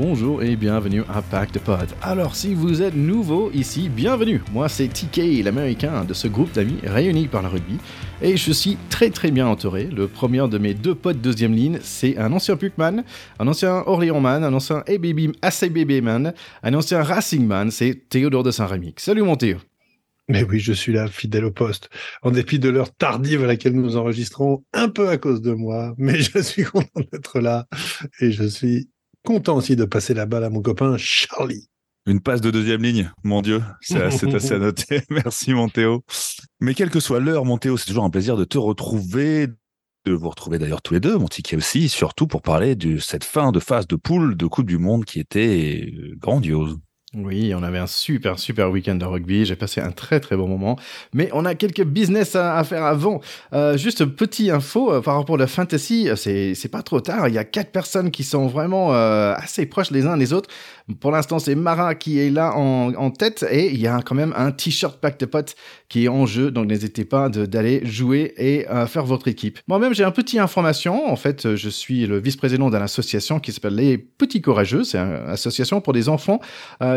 bonjour et bienvenue à Pack de Pod. Alors si vous êtes nouveau ici, bienvenue. Moi c'est TK, l'américain de ce groupe d'amis réunis par le rugby. Et je suis très très bien entouré. Le premier de mes deux potes deuxième ligne, c'est un ancien Puckman, un ancien Orléans Man, un ancien ACBB Man, un ancien Racing Man, c'est Théodore de Saint-Rémy. Salut mon Théo mais oui, je suis là, fidèle au poste, en dépit de l'heure tardive à laquelle nous enregistrons, un peu à cause de moi, mais je suis content d'être là et je suis content aussi de passer la balle à mon copain Charlie. Une passe de deuxième ligne, mon Dieu, c'est assez à noter. Merci, Montéo. Mais quelle que soit l'heure, Montéo, c'est toujours un plaisir de te retrouver, de vous retrouver d'ailleurs tous les deux, mon ticket aussi, surtout pour parler de cette fin de phase de poule de Coupe du Monde qui était grandiose. Oui, on avait un super, super week-end de rugby. J'ai passé un très, très bon moment. Mais on a quelques business à, faire avant. Euh, juste petit info euh, par rapport à la fantasy. C'est, c'est pas trop tard. Il y a quatre personnes qui sont vraiment euh, assez proches les uns les autres. Pour l'instant, c'est Mara qui est là en, en, tête et il y a quand même un t-shirt pack de potes qui est en jeu. Donc n'hésitez pas d'aller jouer et faire votre équipe. Moi-même, j'ai un petit information. En fait, je suis le vice-président d'une association qui s'appelle Les Petits Courageux. C'est une association pour des enfants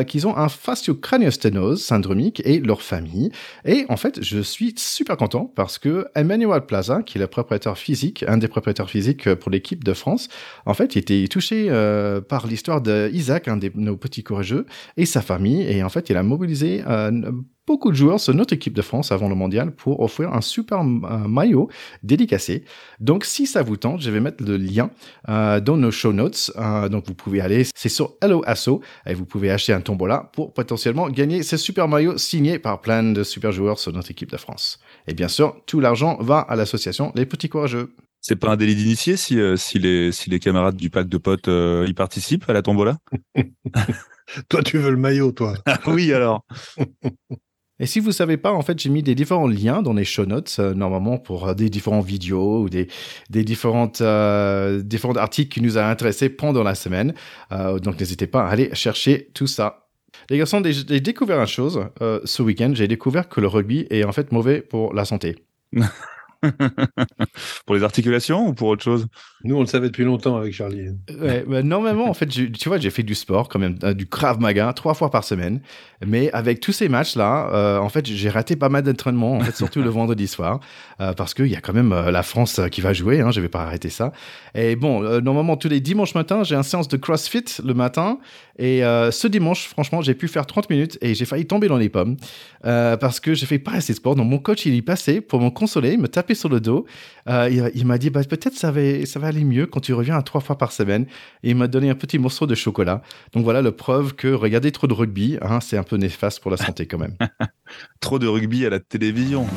qu'ils ont un fasciocraniosténose syndromique et leur famille. Et en fait, je suis super content parce que Emmanuel Plaza, qui est le propriétaire physique, un des propriétaires physiques pour l'équipe de France, en fait, il était touché euh, par l'histoire d'Isaac, un de nos petits courageux, et sa famille. Et en fait, il a mobilisé euh, beaucoup de joueurs sur notre équipe de France avant le mondial pour offrir un super maillot dédicacé. Donc, si ça vous tente, je vais mettre le lien euh, dans nos show notes. Euh, donc, vous pouvez aller, c'est sur Hello Asso et vous pouvez acheter un tombola pour potentiellement gagner ce super maillot signé par plein de super joueurs sur notre équipe de France. Et bien sûr, tout l'argent va à l'association Les Petits Courageux. C'est pas un délit d'initié si, euh, si, les, si les camarades du pack de potes y participent à la tombola? Toi, tu veux le maillot, toi. oui, alors. Et si vous savez pas, en fait, j'ai mis des différents liens dans les show notes, euh, normalement pour euh, des différents vidéos ou des, des différentes, euh, différents articles qui nous a intéressés pendant la semaine. donc, n'hésitez pas à aller chercher tout ça. Les garçons, j'ai découvert une chose ce week-end. J'ai découvert que le rugby est en fait mauvais pour la santé. pour les articulations ou pour autre chose? Nous, on le savait depuis longtemps avec Charlie. Ouais, bah, normalement, en fait, tu vois, j'ai fait du sport quand même, euh, du Krav Maga trois fois par semaine. Mais avec tous ces matchs-là, euh, en fait, j'ai raté pas mal d'entraînements, en fait, surtout le vendredi soir, euh, parce qu'il y a quand même la France qui va jouer. Hein, je vais pas arrêter ça. Et bon, normalement, tous les dimanches matins, j'ai un séance de CrossFit le matin. Et ce dimanche, franchement, j'ai pu faire 30 minutes et j'ai failli tomber dans les pommes parce que j'ai fait pas assez de sport. Donc, mon coach, il y passait pour me consoler, me taper sur le dos. Euh, il, m'a dit bah, peut-être ça va, ça va aller mieux quand tu reviens à trois fois par semaine. Et il m'a donné un petit morceau de chocolat. Donc voilà la preuve que regarder trop de rugby, hein, c'est un peu néfaste pour la santé quand même. trop de rugby à la télévision.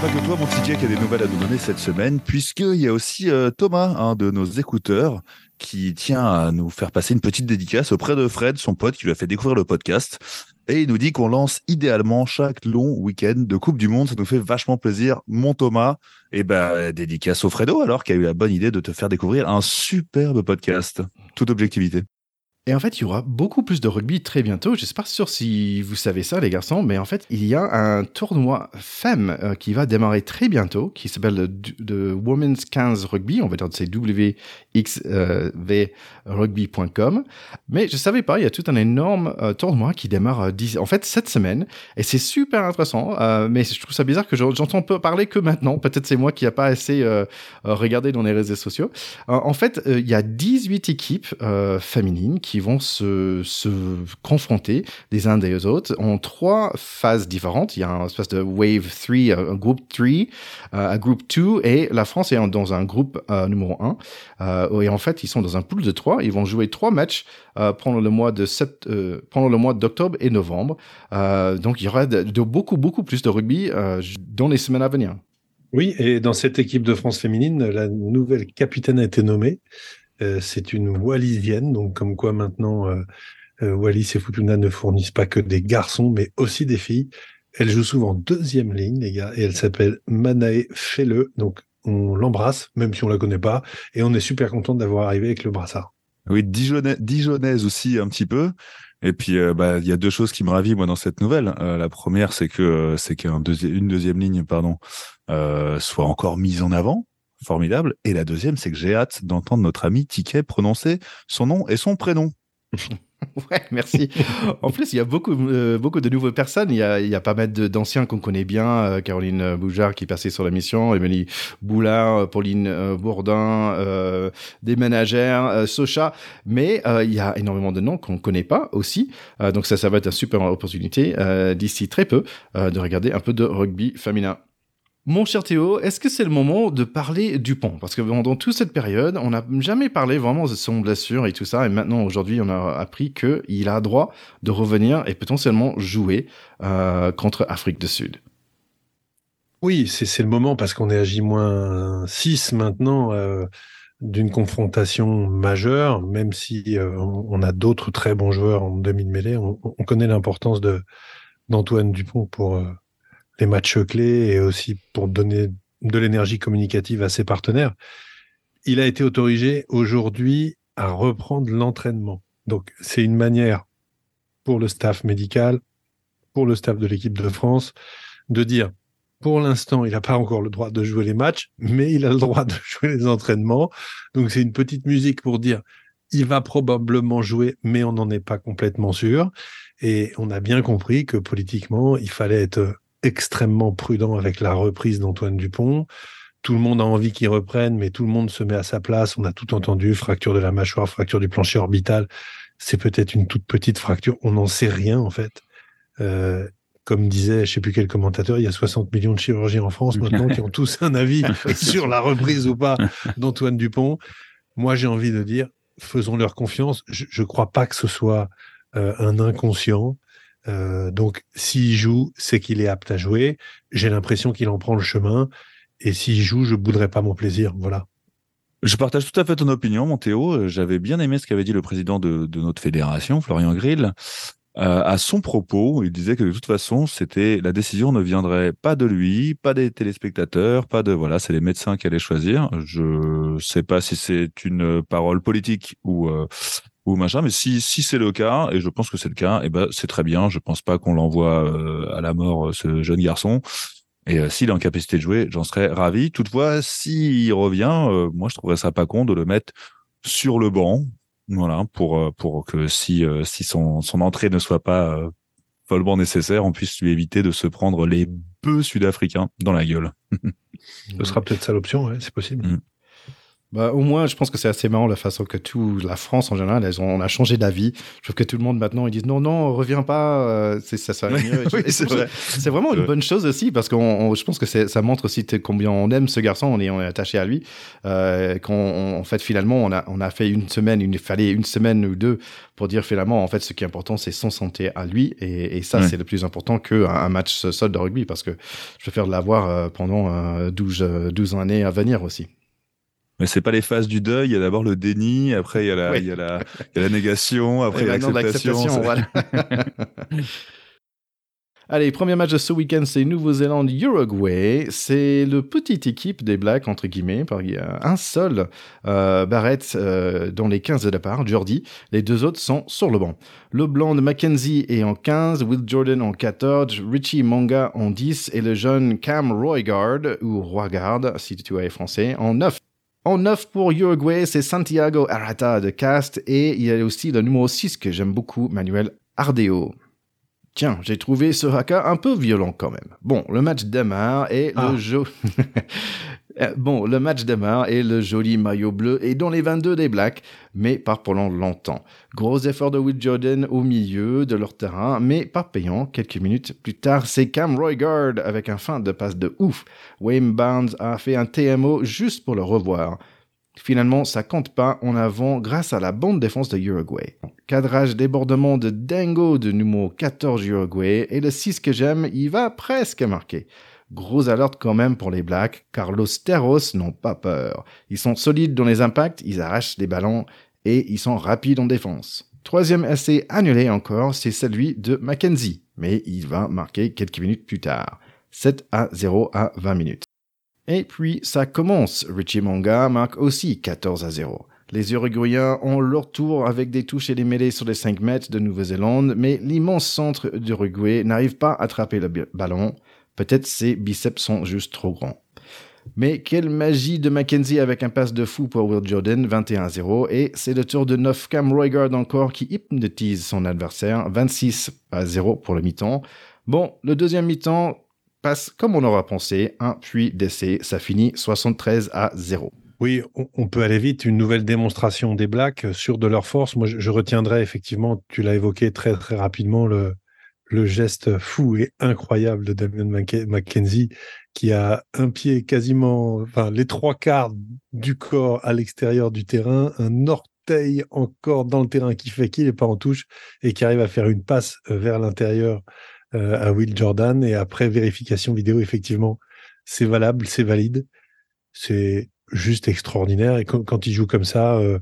Pas que toi, mon TJ, qui a des nouvelles à nous donner cette semaine, puisqu'il y a aussi euh, Thomas, un de nos écouteurs, qui tient à nous faire passer une petite dédicace auprès de Fred, son pote, qui lui a fait découvrir le podcast. Et il nous dit qu'on lance idéalement chaque long week-end de Coupe du Monde. Ça nous fait vachement plaisir. Mon Thomas, et eh ben, dédicace au Fredo, alors, qui a eu la bonne idée de te faire découvrir un superbe podcast. Toute objectivité. Et en fait, il y aura beaucoup plus de rugby très bientôt. Je ne suis pas sûr si vous savez ça, les garçons, mais en fait, il y a un tournoi FEM euh, qui va démarrer très bientôt, qui s'appelle le, Women's 15 Rugby. On va dire c'est wxvrugby.com. Mais je ne savais pas, il y a tout un énorme euh, tournoi qui démarre euh, en fait cette semaine. Et c'est super intéressant. mais je trouve ça bizarre que j'entends parler que maintenant. Peut-être c'est moi qui n'ai pas assez regardé dans les réseaux sociaux. en fait, il y a 18 équipes féminines qui vont se, confronter les uns des autres en trois phases différentes. Il y a un espèce de wave 3, un groupe 3, euh, un groupe 2, et la France est dans un groupe euh, numéro 1. Euh, et en fait, ils sont dans un pool de trois. Ils vont jouer trois matchs pendant le mois de d'octobre et novembre. donc, il y aura beaucoup, beaucoup plus de rugby dans les semaines à venir. Oui, et dans cette équipe de France féminine, la nouvelle capitaine a été nommée. Euh, c'est une Wallisienne, donc comme quoi maintenant euh, euh, Wallis et Futuna ne fournissent pas que des garçons, mais aussi des filles. Elle joue souvent deuxième ligne, les gars, et elle s'appelle Manae Fele. Donc on l'embrasse, même si on la connaît pas, et on est super content d'avoir arrivé avec le brassard. Oui, Dijonnaise aussi un petit peu. Et puis, bah, il y a deux choses qui me ravissent moi dans cette nouvelle. la première, c'est que c'est qu'une deuxième ligne, pardon, soit encore mise en avant formidable. Et la deuxième, c'est que j'ai hâte d'entendre notre ami Ticket prononcer son nom et son prénom. Ouais, merci. en plus, il y a beaucoup, euh, beaucoup de nouvelles personnes. Il y a, pas mal d'anciens qu'on connaît bien. Euh, Caroline Boujard qui passait sur la mission, Émilie Boulard, euh, Pauline Bourdin, des ménagères, Socha. Mais il y a énormément de noms qu'on connaît pas aussi. donc ça, ça va être une super opportunité d'ici très peu de regarder un peu de rugby féminin. Mon cher Théo, est-ce que c'est le moment de parler du pont? Parce que pendant toute cette période, on n'a jamais parlé vraiment de son blessure et tout ça. Et maintenant, aujourd'hui, on a appris qu'il a droit de revenir et potentiellement jouer euh, contre Afrique du Sud. Oui, c'est le moment parce qu'on est à J-6 maintenant euh, d'une confrontation majeure, même si euh, on, a d'autres très bons joueurs en demi-mêlée. On, on, connaît l'importance d'Antoine Dupont pour les matchs clés et aussi pour donner de l'énergie communicative à ses partenaires. Il a été autorisé aujourd'hui à reprendre l'entraînement. Donc c'est une manière pour le staff médical, pour le staff de l'équipe de France, de dire pour l'instant, il n'a pas encore le droit de jouer les matchs, mais il a le droit de jouer les entraînements. Donc c'est une petite musique pour dire il va probablement jouer, mais on n'en est pas complètement sûr. Et on a bien compris que politiquement, il fallait être extrêmement prudent avec la reprise d'Antoine Dupont. Tout le monde a envie qu'il reprenne, mais tout le monde se met à sa place. On a tout entendu, fracture de la mâchoire, fracture du plancher orbital. C'est peut-être une toute petite fracture. On n'en sait rien, en fait. Euh, comme disait, je sais plus quel commentateur, il y a 60 millions de chirurgiens en France maintenant qui ont tous un avis sur la reprise ou pas d'Antoine Dupont. Moi, j'ai envie de dire, faisons leur confiance. Je ne crois pas que ce soit euh, un inconscient. Euh, donc, s'il joue, c'est qu'il est apte à jouer. J'ai l'impression qu'il en prend le chemin. Et s'il joue, je bouderai pas mon plaisir. Voilà. Je partage tout à fait ton opinion, mon Théo. J'avais bien aimé ce qu'avait dit le président de, notre fédération, Florian Grill. Euh, à son propos, il disait que de toute façon, c'était la décision ne viendrait pas de lui, pas des téléspectateurs, pas de voilà, c'est les médecins qui allaient choisir. Je sais pas si c'est une parole politique ou euh, ou machin. Mais si, si c'est le cas, et je pense que c'est le cas, et eh ben c'est très bien. Je pense pas qu'on l'envoie euh, à la mort euh, ce jeune garçon. Et euh, s'il est en capacité de jouer, j'en serais ravi. Toutefois, s'il revient, moi je trouverais ça pas con de le mettre sur le banc, voilà, pour pour que si si son son entrée ne soit pas follement nécessaire, on puisse lui éviter de se prendre les bœufs sud-africains dans la gueule. Ce sera peut-être ça l'option, c'est possible. Mm. Bah, au moins, je pense que c'est assez marrant la façon que tout la France en général, elles ont, on a changé d'avis. Je trouve que tout le monde maintenant ils disent non non, reviens pas, euh, c'est ça ça mieux. c'est vraiment une bonne chose aussi parce que je pense que ça montre aussi combien on aime ce garçon, on est, on est attaché à lui. Euh, qu'on en fait finalement on a on a fait une semaine, il fallait une semaine ou deux pour dire finalement en fait ce qui est important c'est son santé à lui et, et ça c'est le plus important qu'un un match seul de rugby parce que je préfère l'avoir euh, pendant 12 12 années à venir aussi. Mais c'est pas les phases du deuil. Il y a d'abord le déni, après il y a la, il y a la, il y a la négation, après l'acceptation. Voilà. Allez, premier match de ce week-end, c'est Nouvelle-Zélande-Uruguay. C'est le petite équipe des Blacks, entre guillemets, par il y a un seul euh, Barrett euh, dans les 15 de départ, Jordi. Les deux autres sont sur le banc. Le blanc de Mackenzie est en 15, Will Jordan en 14, Richie Manga en 10 et le jeune Cam Roygard, ou Roygard si tu es français, en 9. En neuf pour Uruguay, c'est Santiago Arata de Cast et il y a aussi le numéro 6 que j'aime beaucoup, Manuel Ardeo. Tiens, j'ai trouvé ce haka un peu violent quand même. Bon, le match démarre et le ah. jeu... Euh, bon, le match démarre et le joli maillot bleu est dans les 22 des Blacks, mais pas pendant longtemps. Gros effort de Will Jordan au milieu de leur terrain, mais pas payant. Quelques minutes plus tard, c'est Cam Roygard avec un fin de passe de ouf. Wayne Barnes a fait un TMO juste pour le revoir. Finalement, ça compte pas en avant grâce à la bonne défense de Uruguay. Cadrage débordement de Dango de numéro 14 Uruguay et le 6 que j'aime, il va presque marquer. Gros alerte quand même pour les Blacks, car los Terros n'ont pas peur. Ils sont solides dans les impacts, ils arrachent les ballons et ils sont rapides en défense. Troisième essai annulé encore, c'est celui de Mackenzie, mais il va marquer quelques minutes plus tard. 7 à 0 à 20 minutes. Et puis ça commence, Richie Manga marque aussi 14 à 0. Les Uruguayens ont leur tour avec des touches et des mêlées sur les 5 mètres de Nouvelle-Zélande, mais l'immense centre d'Uruguay n'arrive pas à attraper le ballon. Peut-être ses biceps sont juste trop grands. Mais quelle magie de Mackenzie avec un pass de fou pour Will Jordan, 21-0. Et c'est le tour de 9 Cam Roygard encore qui hypnotise son adversaire, 26 à 0 pour le mi-temps. Bon, le deuxième mi-temps passe comme on aura pensé, un puis d'essai, ça finit 73 à 0. Oui, on, peut aller vite. Une nouvelle démonstration des Blacks sur de leur force. Moi, je, retiendrai effectivement, tu l'as évoqué très très rapidement, le, le geste fou et incroyable de Damien McKenzie qui a un pied quasiment, enfin les trois quarts du corps à l'extérieur du terrain, un orteil encore dans le terrain qui fait qu'il n'est pas en touche et qui arrive à faire une passe euh, vers l'intérieur euh, à Will Jordan et après vérification vidéo effectivement c'est valable, c'est valide, c'est juste extraordinaire et quand, il joue comme ça, euh,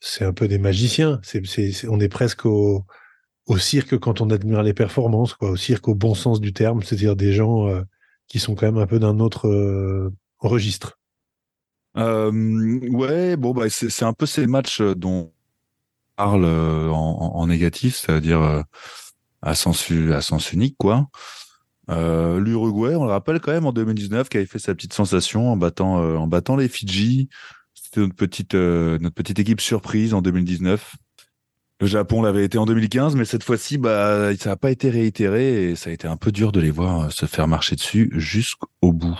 c'est un peu des magiciens. C'est, on est presque au, au cirque quand on admire les performances, quoi, au cirque au bon sens du terme, c'est-à-dire des gens qui sont quand même un peu d'un autre euh, registre. ouais, bon, bah, c'est un peu ces matchs euh, dont on parle euh, en, négatif, c'est-à-dire à, sens, unique, quoi. L'Uruguay, on le rappelle quand même en 2019, qui avait fait sa petite sensation en battant, battant les Fidji. C'était notre petite, notre petite équipe surprise en 2019. Le Japon l'avait été en 2015, mais cette fois-ci, bah, ça n'a pas été réitéré et ça a été un peu dur de les voir se faire marcher dessus jusqu'au bout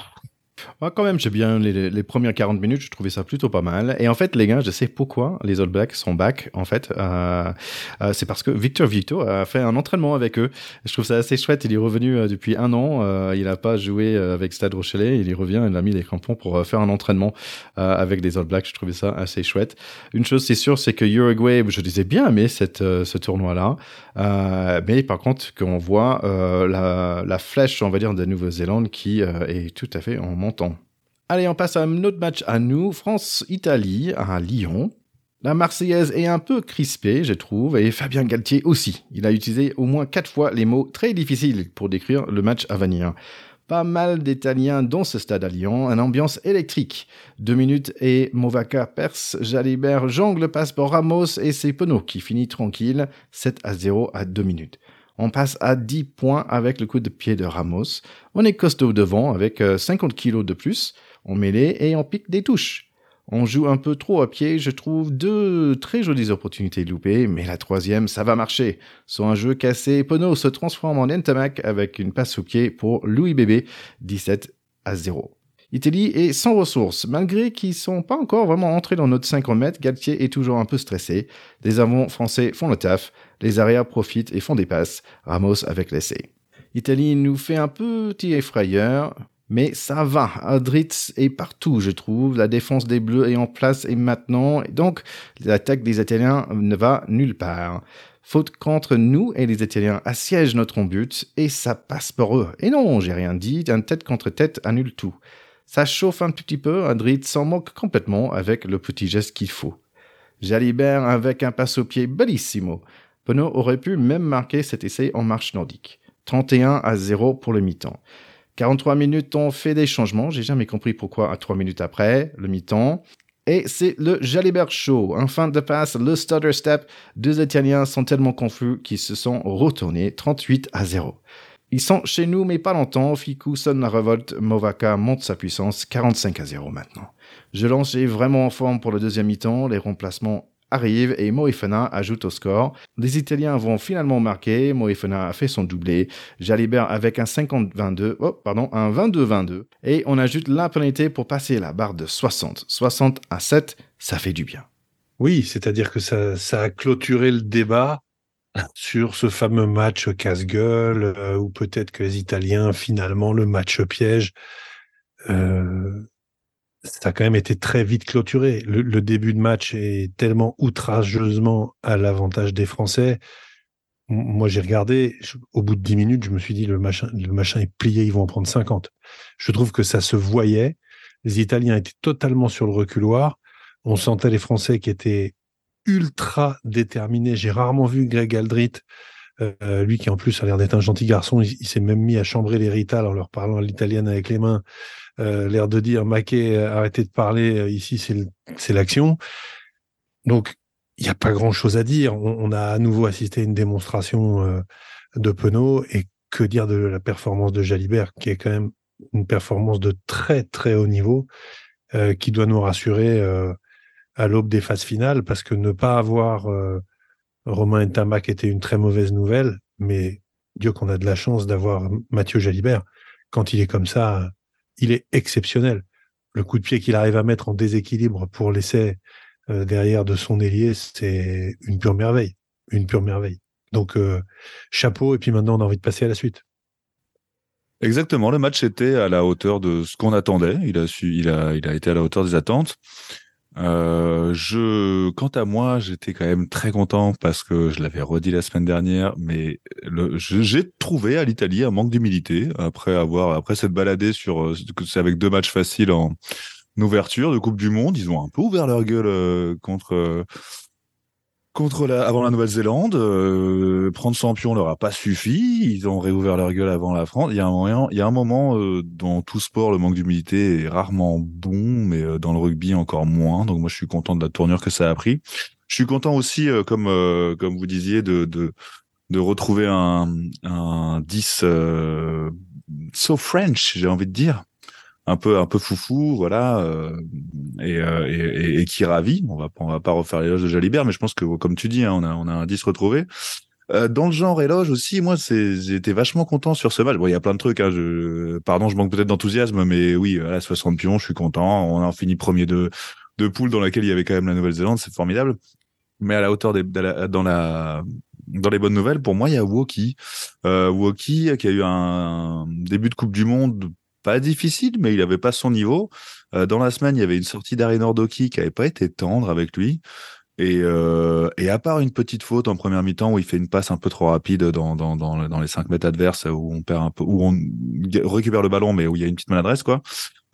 quand même, j'ai bien les, premières 40 minutes, je trouvais ça plutôt pas mal. Et en fait, les gars, je sais pourquoi les All Blacks sont back. En fait, euh, euh, c'est parce que Victor Vito a fait un entraînement avec eux. Je trouve ça assez chouette. Il est revenu euh, depuis un an. il n'a pas joué avec Stade Rochelet. Il y revient. Il a mis les crampons pour faire un entraînement avec les All Blacks. Je trouvais ça assez chouette. Une chose, c'est sûr, c'est que Uruguay, je disais bien mais cette, ce tournoi-là. Mais par contre, qu'on voit la, la, flèche, on va dire, de Nouvelle-Zélande qui est tout à fait en montant. Allez, on passe à un autre match à nous. France-Italie à Lyon. La Marseillaise est un peu crispée, je trouve, et Fabien Galtier aussi. Il a utilisé au moins quatre fois les mots très difficiles pour décrire le match à venir. Pas mal d'Italiens dans ce stade à Lyon, une ambiance électrique. Deux minutes et Movaca perce, Jalibert jongle passe pour Ramos et c'est Penaud qui finit tranquille, 7 à 0 à deux minutes. On passe à 10 points avec le coup de pied de Ramos. On est costaud devant avec 50 euh, kilos de plus on mêlée et on pique des touches. On joue un peu trop à pied, je trouve deux très jolies opportunités loupées, mais la troisième, ça va marcher. Sur un jeu cassé, Pono se transforme en Entamac avec une passe au pied pour Louis Bébé, 17 à 0. Italie est sans ressources, malgré qu'ils sont pas encore vraiment entrés dans notre 50 mètres, Galtier est toujours un peu stressé. Les avants français font le taf, les arrières profitent et font des passes, Ramos avec l'essai. Italie nous fait un petit effrayeur, mais ça va. Adritz est partout, je trouve. La défense des Bleus est en place et maintenant. Donc, l'attaque des Italiens ne va nulle part. Faute contre nous et les Italiens assiègent notre but et ça passe pour eux. Et non, j'ai rien dit. Un tête contre tête annule tout. Ça chauffe un petit peu. Adritz s'en moque complètement avec le petit geste qu'il faut. Jalibert avec un passe au pied bellissimo. Penaud aurait pu même marquer cet essai en marche nordique. 31 à 0 pour le mi-temps. 43 minutes, on fait des changements. J'ai jamais compris pourquoi à 3 minutes après, le mi-temps. Et c'est le Jalibert Show. En fin de passe, le stutter step. Deux Italiens sont tellement confus qu'ils se sont retournés 38 à 0. Ils sont chez nous, mais pas longtemps. Fiku sonne la révolte. Movaka monte sa puissance 45 à 0 maintenant. Je lance vraiment en forme pour le deuxième mi-temps. Les remplacements arrive et Moefana ajoute au score. Les Italiens vont finalement marquer. Moefana a fait son doublé. Jalibert avec un 50-22, oh, pardon, un 22-22. Et on ajoute la pour passer la barre de 60. 60 à 7, ça fait du bien. Oui, c'est-à-dire que ça, ça a clôturé le débat sur ce fameux match casse-gueule, euh, ou peut-être que les Italiens, finalement, le match piège. Euh, ça a quand même été très vite clôturé. Le, début de match est tellement outrageusement à l'avantage des Français. Moi, j'ai regardé, au bout de 10 minutes, je me suis dit, le machin, le machin est plié, ils vont en prendre 50. Je trouve que ça se voyait. Les Italiens étaient totalement sur le reculoir. On sentait les Français qui étaient ultra déterminés. J'ai rarement vu Greg Aldrit, euh, lui qui en plus a l'air d'être un gentil garçon, il, s'est même mis à chambrer les Rital en leur parlant l'italienne avec les mains. Euh, l'air de dire Maquet, euh, arrêtez de parler, euh, ici c'est l'action. Donc il n'y a pas grand chose à dire. On, a à nouveau assisté à une démonstration de Penaud et que dire de la performance de Jalibert qui est quand même une performance de très très haut niveau qui doit nous rassurer à l'aube des phases finales parce que ne pas avoir Romain Ntamak était une très mauvaise nouvelle, mais Dieu qu'on a de la chance d'avoir Mathieu Jalibert. Quand il est comme ça, il est exceptionnel. Le coup de pied qu'il arrive à mettre en déséquilibre pour l'essai euh, derrière de son ailier, c'est une pure merveille. Une pure merveille. Donc, euh, chapeau, et puis maintenant, on a envie de passer à la suite. Exactement, le match était à la hauteur de ce qu'on attendait. Il a, su, il, a, il a été à la hauteur des attentes. Euh, je, quant à moi, j'étais quand même très content parce que je l'avais redit la semaine dernière, mais j'ai trouvé à l'Italie un manque d'humilité après avoir, après s'être baladé sur, euh, c'est avec deux matchs faciles en ouverture de Coupe du Monde, ils ont un peu ouvert leur gueule euh, contre contre la, avant la Nouvelle-Zélande, euh, prendre champion leur a pas suffi. Ils ont réouvert leur gueule avant la France. Il y a un moment, il y a un moment euh, dans tout sport, le manque d'humilité est rarement bon, mais euh, dans le rugby encore moins. Donc moi, je suis content de la tournure que ça a pris. Je suis content aussi, comme comme vous disiez, de de, de retrouver un un 10 so French, j'ai envie de dire un peu un peu foufou voilà euh, euh, et, et, qui ravit. On va on va pas refaire l'éloge de Jalibert mais je pense que comme tu dis hein, on a on a un 10 retrouvé. Euh, dans le genre éloge aussi moi c'est j'étais vachement content sur ce match. Bon il y a plein de trucs hein, je pardon je manque peut-être d'enthousiasme mais oui à 60 pions je suis content. On a fini premier de de poule dans laquelle il y avait quand même la Nouvelle-Zélande c'est formidable. Mais à la hauteur des dans la dans les bonnes nouvelles, pour moi, il y a Woki. Euh, Woki qui a eu un début de Coupe du Monde pas difficile, mais il avait pas son niveau. Euh, dans la semaine, il y avait une sortie d'Ari Nordoki qui avait pas été tendre avec lui. Et, euh, et à part une petite faute en première mi-temps où il fait une passe un peu trop rapide dans les 5 mètres adverses où on perd un peu, où on récupère le ballon mais où il y a une petite maladresse quoi.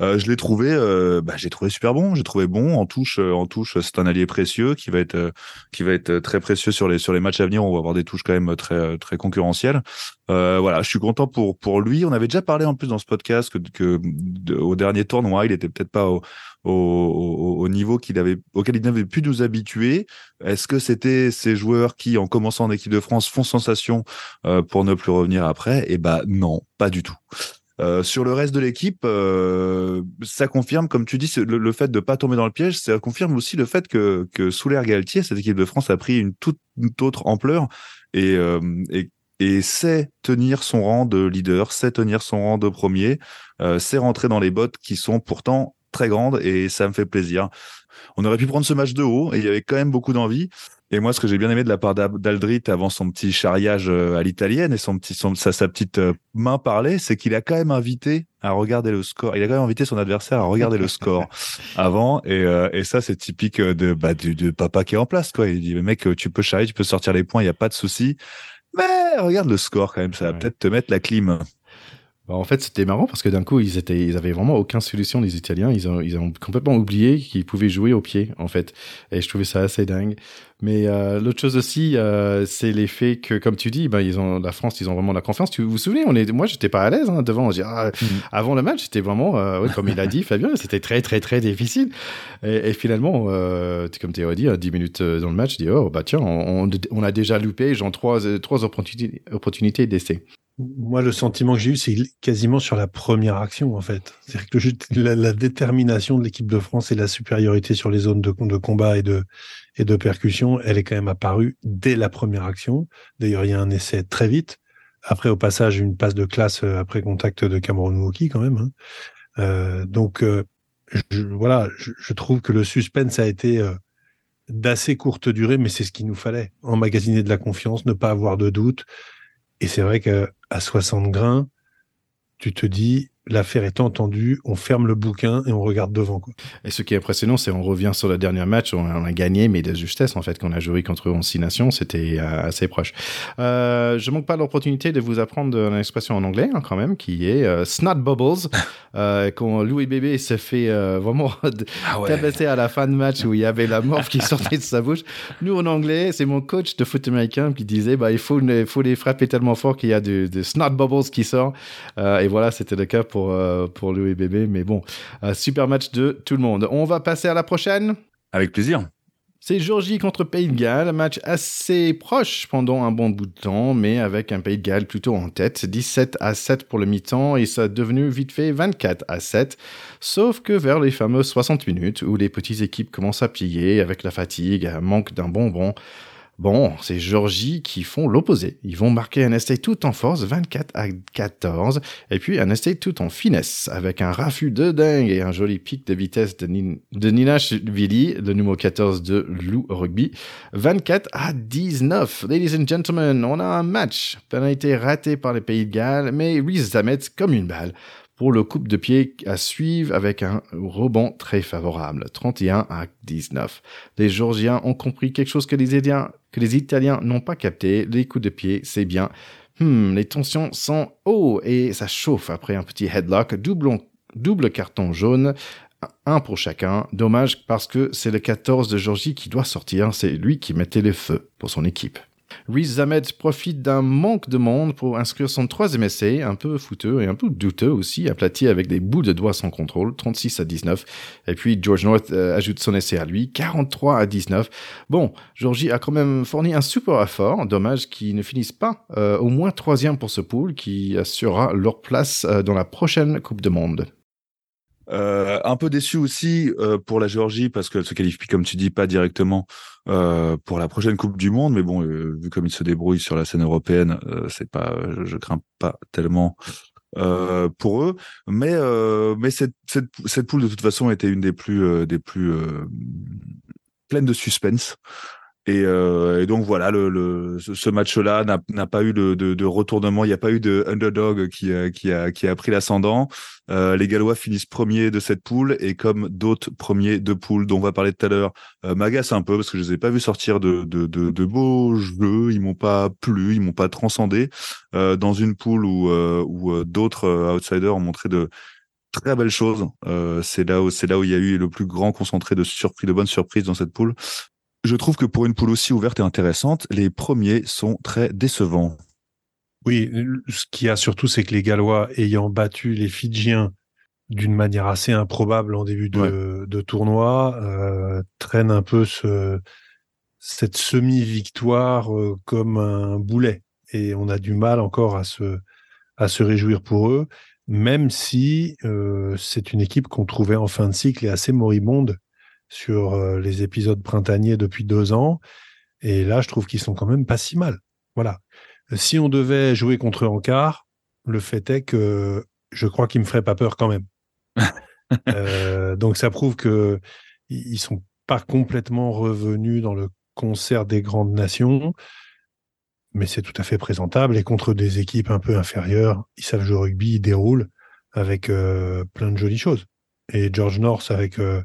Euh, je l'ai trouvé, euh, bah, j'ai trouvé super bon. J'ai trouvé bon en touche. Euh, en touche, c'est un allié précieux qui va être qui va être très précieux sur les sur les matchs à venir. On va avoir des touches quand même très très concurrentielles. voilà, je suis content pour pour lui. On avait déjà parlé en plus dans ce podcast que, que au dernier tournoi, il était peut-être pas au, au, au, niveau qu'il avait auquel il n'avait pu nous habituer. Est-ce que c'était ces joueurs qui, en commençant en équipe de France, font sensation pour ne plus revenir après? Eh ben non, pas du tout. Euh, sur le reste de l'équipe, euh, ça confirme, comme tu dis, le, fait de pas tomber dans le piège, ça confirme aussi le fait que, que sous l'air Galtier, cette équipe de France a pris une toute, autre ampleur et, euh, et, et sait tenir son rang de leader, sait tenir son rang de premier, euh, sait rentrer dans les bottes qui sont pourtant très grandes et ça me fait plaisir. On aurait pu prendre ce match de haut et il y avait quand même beaucoup d'envie. Et moi, ce que j'ai bien aimé de la part d'Aldrit avant son petit charriage euh, à l'italienne et son petit, son, sa, sa petite euh, main parlée, c'est qu'il a quand même invité à regarder le score. Il a quand même invité son adversaire à regarder le score avant. Et, euh, et ça, c'est typique de, bah, du, de papa qui est en place, quoi. Il dit, mec, tu peux charrier, tu peux sortir les points, il n'y a pas de souci. Mais regarde le score quand même, ça va peut-être te mettre la clim. Bah, en fait, c'était marrant parce que d'un coup, ils étaient, ils avaient vraiment aucune solution, les Italiens. Ils ont, ils ont complètement oublié qu'ils pouvaient jouer au pied, en fait. Et je trouvais ça assez dingue. Mais euh, l'autre chose aussi, euh, c'est l'effet que, comme tu dis, ben, ils ont la France, ils ont vraiment la confiance. Tu vous, souvenez, on est, moi, j'étais pas à l'aise hein, devant. Ah, mm. Avant le match, c'était vraiment, euh, comme il a dit, Fabien, c'était très, très, très difficile. Et, et finalement, euh, comme tu as dit, 10 minutes dans le match, je dis, oh, bah tiens, on, on a déjà loupé, genre trois, trois opportunités, opportunités d'essai. Moi, le sentiment que j'ai eu, c'est quasiment sur la première action, en fait. C'est-à-dire que la, détermination de l'équipe de France et la supériorité sur les zones de, combat et de, et de percussion, elle est quand même apparue dès la première action. D'ailleurs, il y a un essai très vite. Après, au passage, une passe de classe euh, après contact de Cameron Wookie, quand même. Hein. Euh, donc, euh, voilà, je, trouve que le suspense a été d'assez courte durée, mais c'est ce qu'il nous fallait. Emmagasiner de la confiance, ne pas avoir de doute. Et c'est vrai que à 60 grains, tu te dis, l'affaire est entendue, on ferme le bouquin et on regarde devant. Quoi. Et ce qui est impressionnant, c'est on revient sur le dernier match, on a, gagné, mais de justesse en fait, quand on a joué contre 11 Nations, c'était euh, assez proche. Euh, je manque pas l'opportunité de vous apprendre une expression en anglais hein, quand même, qui est euh, snot bubbles, euh, quand Louis Bébé se fait euh, vraiment ah tabasser à la fin de match où il y avait la morve qui sortait de sa bouche. Nous en anglais, c'est mon coach de foot américain qui disait, bah il faut, il faut les frapper tellement fort qu'il y a des snot bubbles qui sort. et voilà, c'était le cas pour pour, euh, pour Louis Bébé. Mais bon, super match de tout le monde. On va passer à la prochaine. Avec plaisir. C'est Georgie contre Pays de Galles, match assez proche pendant un bon bout de temps, mais avec un Pays de Galles plutôt en tête, 17 à 7 pour le mi-temps et ça a devenu vite fait 24 à 7, sauf que vers les fameuses 60 minutes où les petites équipes commencent à plier avec la fatigue, un manque d'un bonbon, Bon, c'est Georgie qui font l'opposé. Ils vont marquer un essai tout en force, 24 à 14, et puis un essai tout en finesse, avec un raffut de dingue et un joli pic de vitesse de, Nina Vili, le numéro 14 de Lou Rugby, 24 à 19. Ladies and gentlemen, on a un match. Pénalité ratée par les Pays de Galles, mais Rhys Zamet comme une balle pour le coupe de pied à suivre avec un rebond très favorable, 31 à 19. Les Georgiens ont compris quelque chose que les Italiens, que les Italiens n'ont pas capté. Les coups de pied, c'est bien. Hmm, les tensions sont hauts et ça chauffe après un petit headlock, double, double carton jaune, un pour chacun. Dommage parce que c'est le 14 de Georgie qui doit sortir, c'est lui qui mettait le feu pour son équipe. Rhys Zamed profite d'un manque de monde pour inscrire son troisième essai, un peu fouteux et un peu douteux aussi, aplati avec des bouts de doigts sans contrôle, 36 à 19. Et puis George North euh, ajoute son essai à lui, 43 à 19. Bon, Georgie a quand même fourni un super effort, dommage qu'ils ne finissent pas euh, au moins troisième pour ce pool qui assurera leur place euh, dans la prochaine Coupe du Monde. Euh, un peu déçu aussi euh, pour la Géorgie parce qu'elle se qualifie, comme tu dis, pas directement euh, pour la prochaine Coupe du Monde. Mais bon, vu comme ils se débrouillent sur la scène européenne, c'est pas, je, crains pas tellement pour eux. Mais mais cette, cette, cette poule de toute façon était une des plus des plus pleines de suspense. Et, euh, et, donc voilà, le, le ce match-là n'a pas eu de, de, de, retournement. Il n'y a pas eu de underdog qui, qui, a, qui a pris l'ascendant. Euh, les Gallois finissent premiers de cette poule et comme d'autres premiers de poule dont on va parler tout à l'heure, euh, m'agace un peu parce que je les ai pas vus sortir de, de, de, beaux jeux. Ils m'ont pas plu, ils m'ont pas transcendé euh, dans une poule où, euh, où euh, d'autres outsiders ont montré de très belles choses. c'est là où c'est là où il y a eu le plus grand concentré de surprises, de bonnes surprises dans cette poule je trouve que pour une poule aussi ouverte et intéressante, les premiers sont très décevants. Oui, ce qu'il y a surtout, c'est que les Gallois, ayant battu les Fidjiens d'une manière assez improbable en début de, tournoi, euh, traînent un peu ce, cette semi-victoire euh, comme un boulet. Et on a du mal encore à se, à se réjouir pour eux, même si euh, c'est une équipe qu'on trouvait en fin de cycle et assez moribonde sur euh, les épisodes printaniers depuis deux ans. Et là, je trouve qu'ils sont quand même pas si mal. Voilà. Si on devait jouer contre eux en quart, le fait est que je crois qu'ils me feraient pas peur quand même. euh, donc ça prouve que ils sont pas complètement revenus dans le concert des grandes nations, mais c'est tout à fait présentable. Et contre des équipes un peu inférieures, ils savent jouer au rugby, ils déroulent avec euh, plein de jolies choses. Et George North avec euh,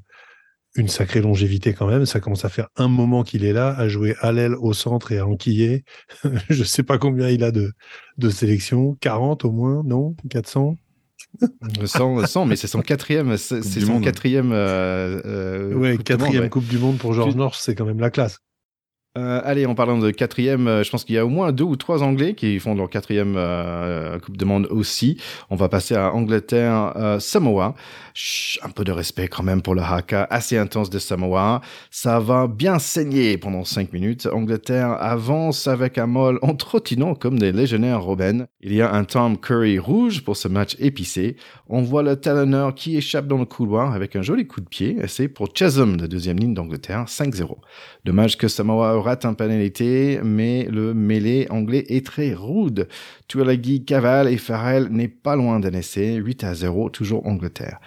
une sacrée longévité quand même. Ça commence à faire un moment qu'il est là, à jouer à l'aile, au centre et à enquiller. je sais pas combien il a de, de sélections. 40 au moins, non? 400 100, 100, mais c'est son quatrième, c'est son quatrième. Euh, euh, ouais, quatrième Coupe du Monde pour George North, c'est quand même la classe. Euh, allez, en parlant de quatrième, euh, je pense qu'il y a au moins deux ou trois Anglais qui font leur quatrième euh, Coupe de Monde aussi. On va passer à Angleterre, euh, Samoa. un peu de respect quand même pour le haka assez intense de Samoa. Ça va bien saigner pendant cinq minutes. Angleterre avance avec un molle en trottinant comme des légionnaires Robben. Il y a un Tom Curry rouge pour ce match épicé. On voit le talonneur qui échappe dans le couloir avec un joli coup de pied. C'est pour Chasm, de deuxième ligne d'Angleterre, 5-0. Dommage que Samoa rate un pénalité, mais le mêlé anglais est très rude. Tuolagi cavale et Farrell n'est pas loin d'un essai, 8 à 0, toujours Angleterre.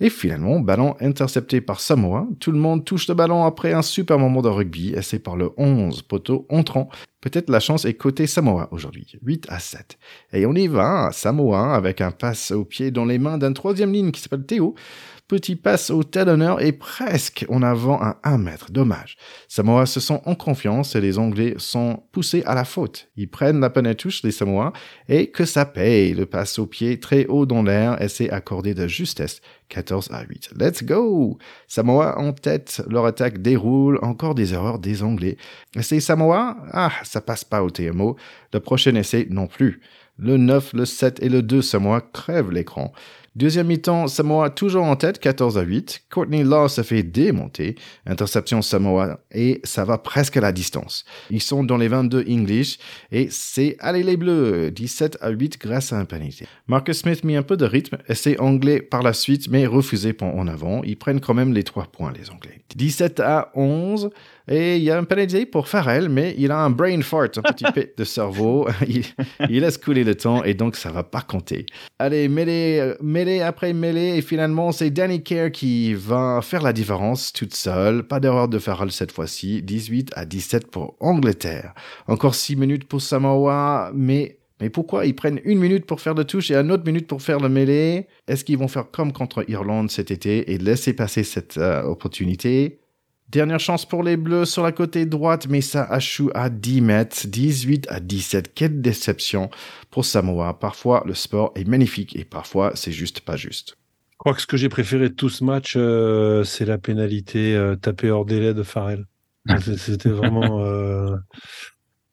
Et finalement, ballon intercepté par Samoa. Tout le monde touche le ballon après un super moment de rugby, c'est par le 11 poteau entrant. Peut-être la chance est côté Samoa aujourd'hui, 8 à 7. Et on y va, Samoa, avec un passe au pied dans les mains d'un troisième ligne qui s'appelle Théo. Petit passe au talonneur et presque en avant à un mètre. Dommage. Samoa se sent en confiance et les Anglais sont poussés à la faute. Ils prennent la peine à touche, les Samoa, et que ça paye. Le passe au pied très haut dans l'air et c'est accordé de justesse. 14 à 8. Let's go! Samoa en tête, leur attaque déroule, encore des erreurs des Anglais. C'est Samoa? Ah, ça passe pas au TMO. Le prochain essai non plus. Le 9, le 7 et le 2 Samoa crèvent l'écran. Deuxième mi-temps, Samoa toujours en tête, 14 à 8. Courtney Law se fait démonter. Interception Samoa et ça va presque à la distance. Ils sont dans les 22 English et c'est allez les Bleus, 17 à 8 grâce à un penalty. Marcus Smith mit un peu de rythme, essai anglais par la suite mais refusé en avant. Ils prennent quand même les 3 points les Anglais. 17 à 11. Et il y a un penalty pour Farrell, mais il a un brain fart, un petit peu de cerveau. Il, laisse couler le temps et donc ça va pas compter. Allez, mêlée, mêlée après mêlée. Et finalement, c'est Danny Kerr qui va faire la différence toute seule. Pas d'erreur de Farrell cette fois-ci. 18 à 17 pour Angleterre. Encore 6 minutes pour Samoa, mais mais pourquoi ils prennent une minute pour faire le touche et une autre minute pour faire le mêlée? Est-ce qu'ils vont faire comme contre Irlande cet été et laisser passer cette euh, opportunité? Dernière chance pour les Bleus sur la côté droite, mais ça achoue à 10 mètres, 18 à 17. Quelle déception pour Samoa. Parfois, le sport est magnifique et parfois, c'est juste pas juste. Je crois que ce que j'ai préféré de tout ce match, euh, c'est la pénalité euh, tapée hors délai de Farrell. C'était vraiment euh,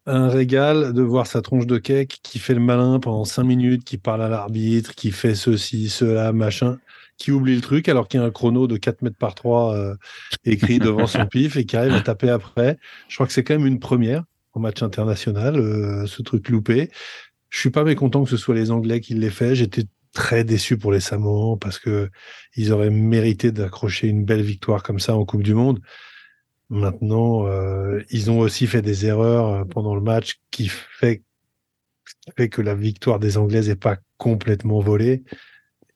un régal de voir sa tronche de cake qui fait le malin pendant 5 minutes, qui parle à l'arbitre, qui fait ceci, cela, machin qui oublie le truc alors qu'il y a un chrono de 4 mètres par 3 euh, écrit devant son pif et qui arrive à taper après. Je crois que c'est quand même une première au match international, euh, ce truc loupé. Je suis pas mécontent que ce soit les Anglais qui l'aient fait. J'étais très déçu pour les Samoans parce que ils auraient mérité d'accrocher une belle victoire comme ça en Coupe du Monde. Maintenant, euh, ils ont aussi fait des erreurs pendant le match qui fait, qui fait que la victoire des Anglaises n'est pas complètement volée.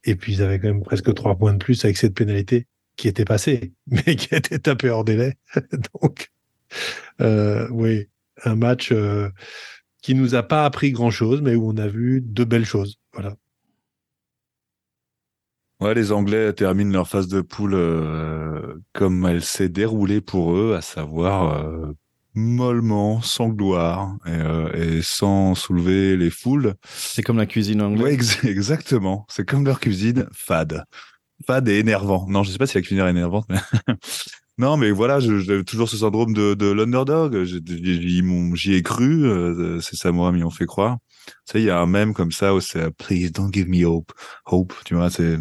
Et puis, ils avaient quand même presque trois points de plus avec cette pénalité qui était passée, mais qui été tapée hors délai. Donc, euh, oui, un match euh, qui nous a pas appris grand-chose, mais où on a vu de belles choses. Voilà. Ouais, les Anglais terminent leur phase de poule euh, comme elle s'est déroulée pour eux, à savoir euh, mollement, sans gloire et, euh, et, sans soulever les foules. C'est comme la cuisine anglaise. Ouais, exactement. C'est comme leur cuisine fade. Fade et énervant. Non, je sais pas si la cuisine est énervante, mais non, mais voilà, j'ai toujours ce syndrome de, de l'underdog. J'y ai cru. Euh, c'est ça, moi, m'y ont fait croire. Tu sais, il y a un mème comme ça où c'est Please don't give me hope. Hope, tu vois, c'est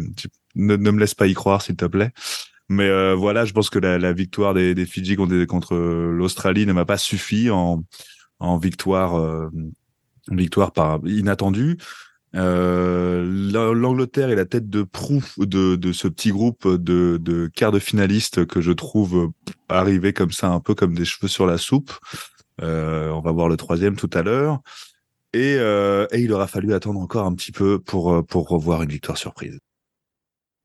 ne, ne me laisse pas y croire, s'il te plaît. Mais euh, voilà, je pense que la, victoire des, Fidji contre, contre l'Australie ne m'a pas suffi en, victoire, euh, victoire par inattendue. Euh, L'Angleterre est la tête de proue de, ce petit groupe de, de quarts de finalistes que je trouve arriver comme ça, un peu comme des cheveux sur la soupe. Euh, on va voir le troisième tout à l'heure. Et, euh, il aura fallu attendre encore un petit peu pour revoir une victoire surprise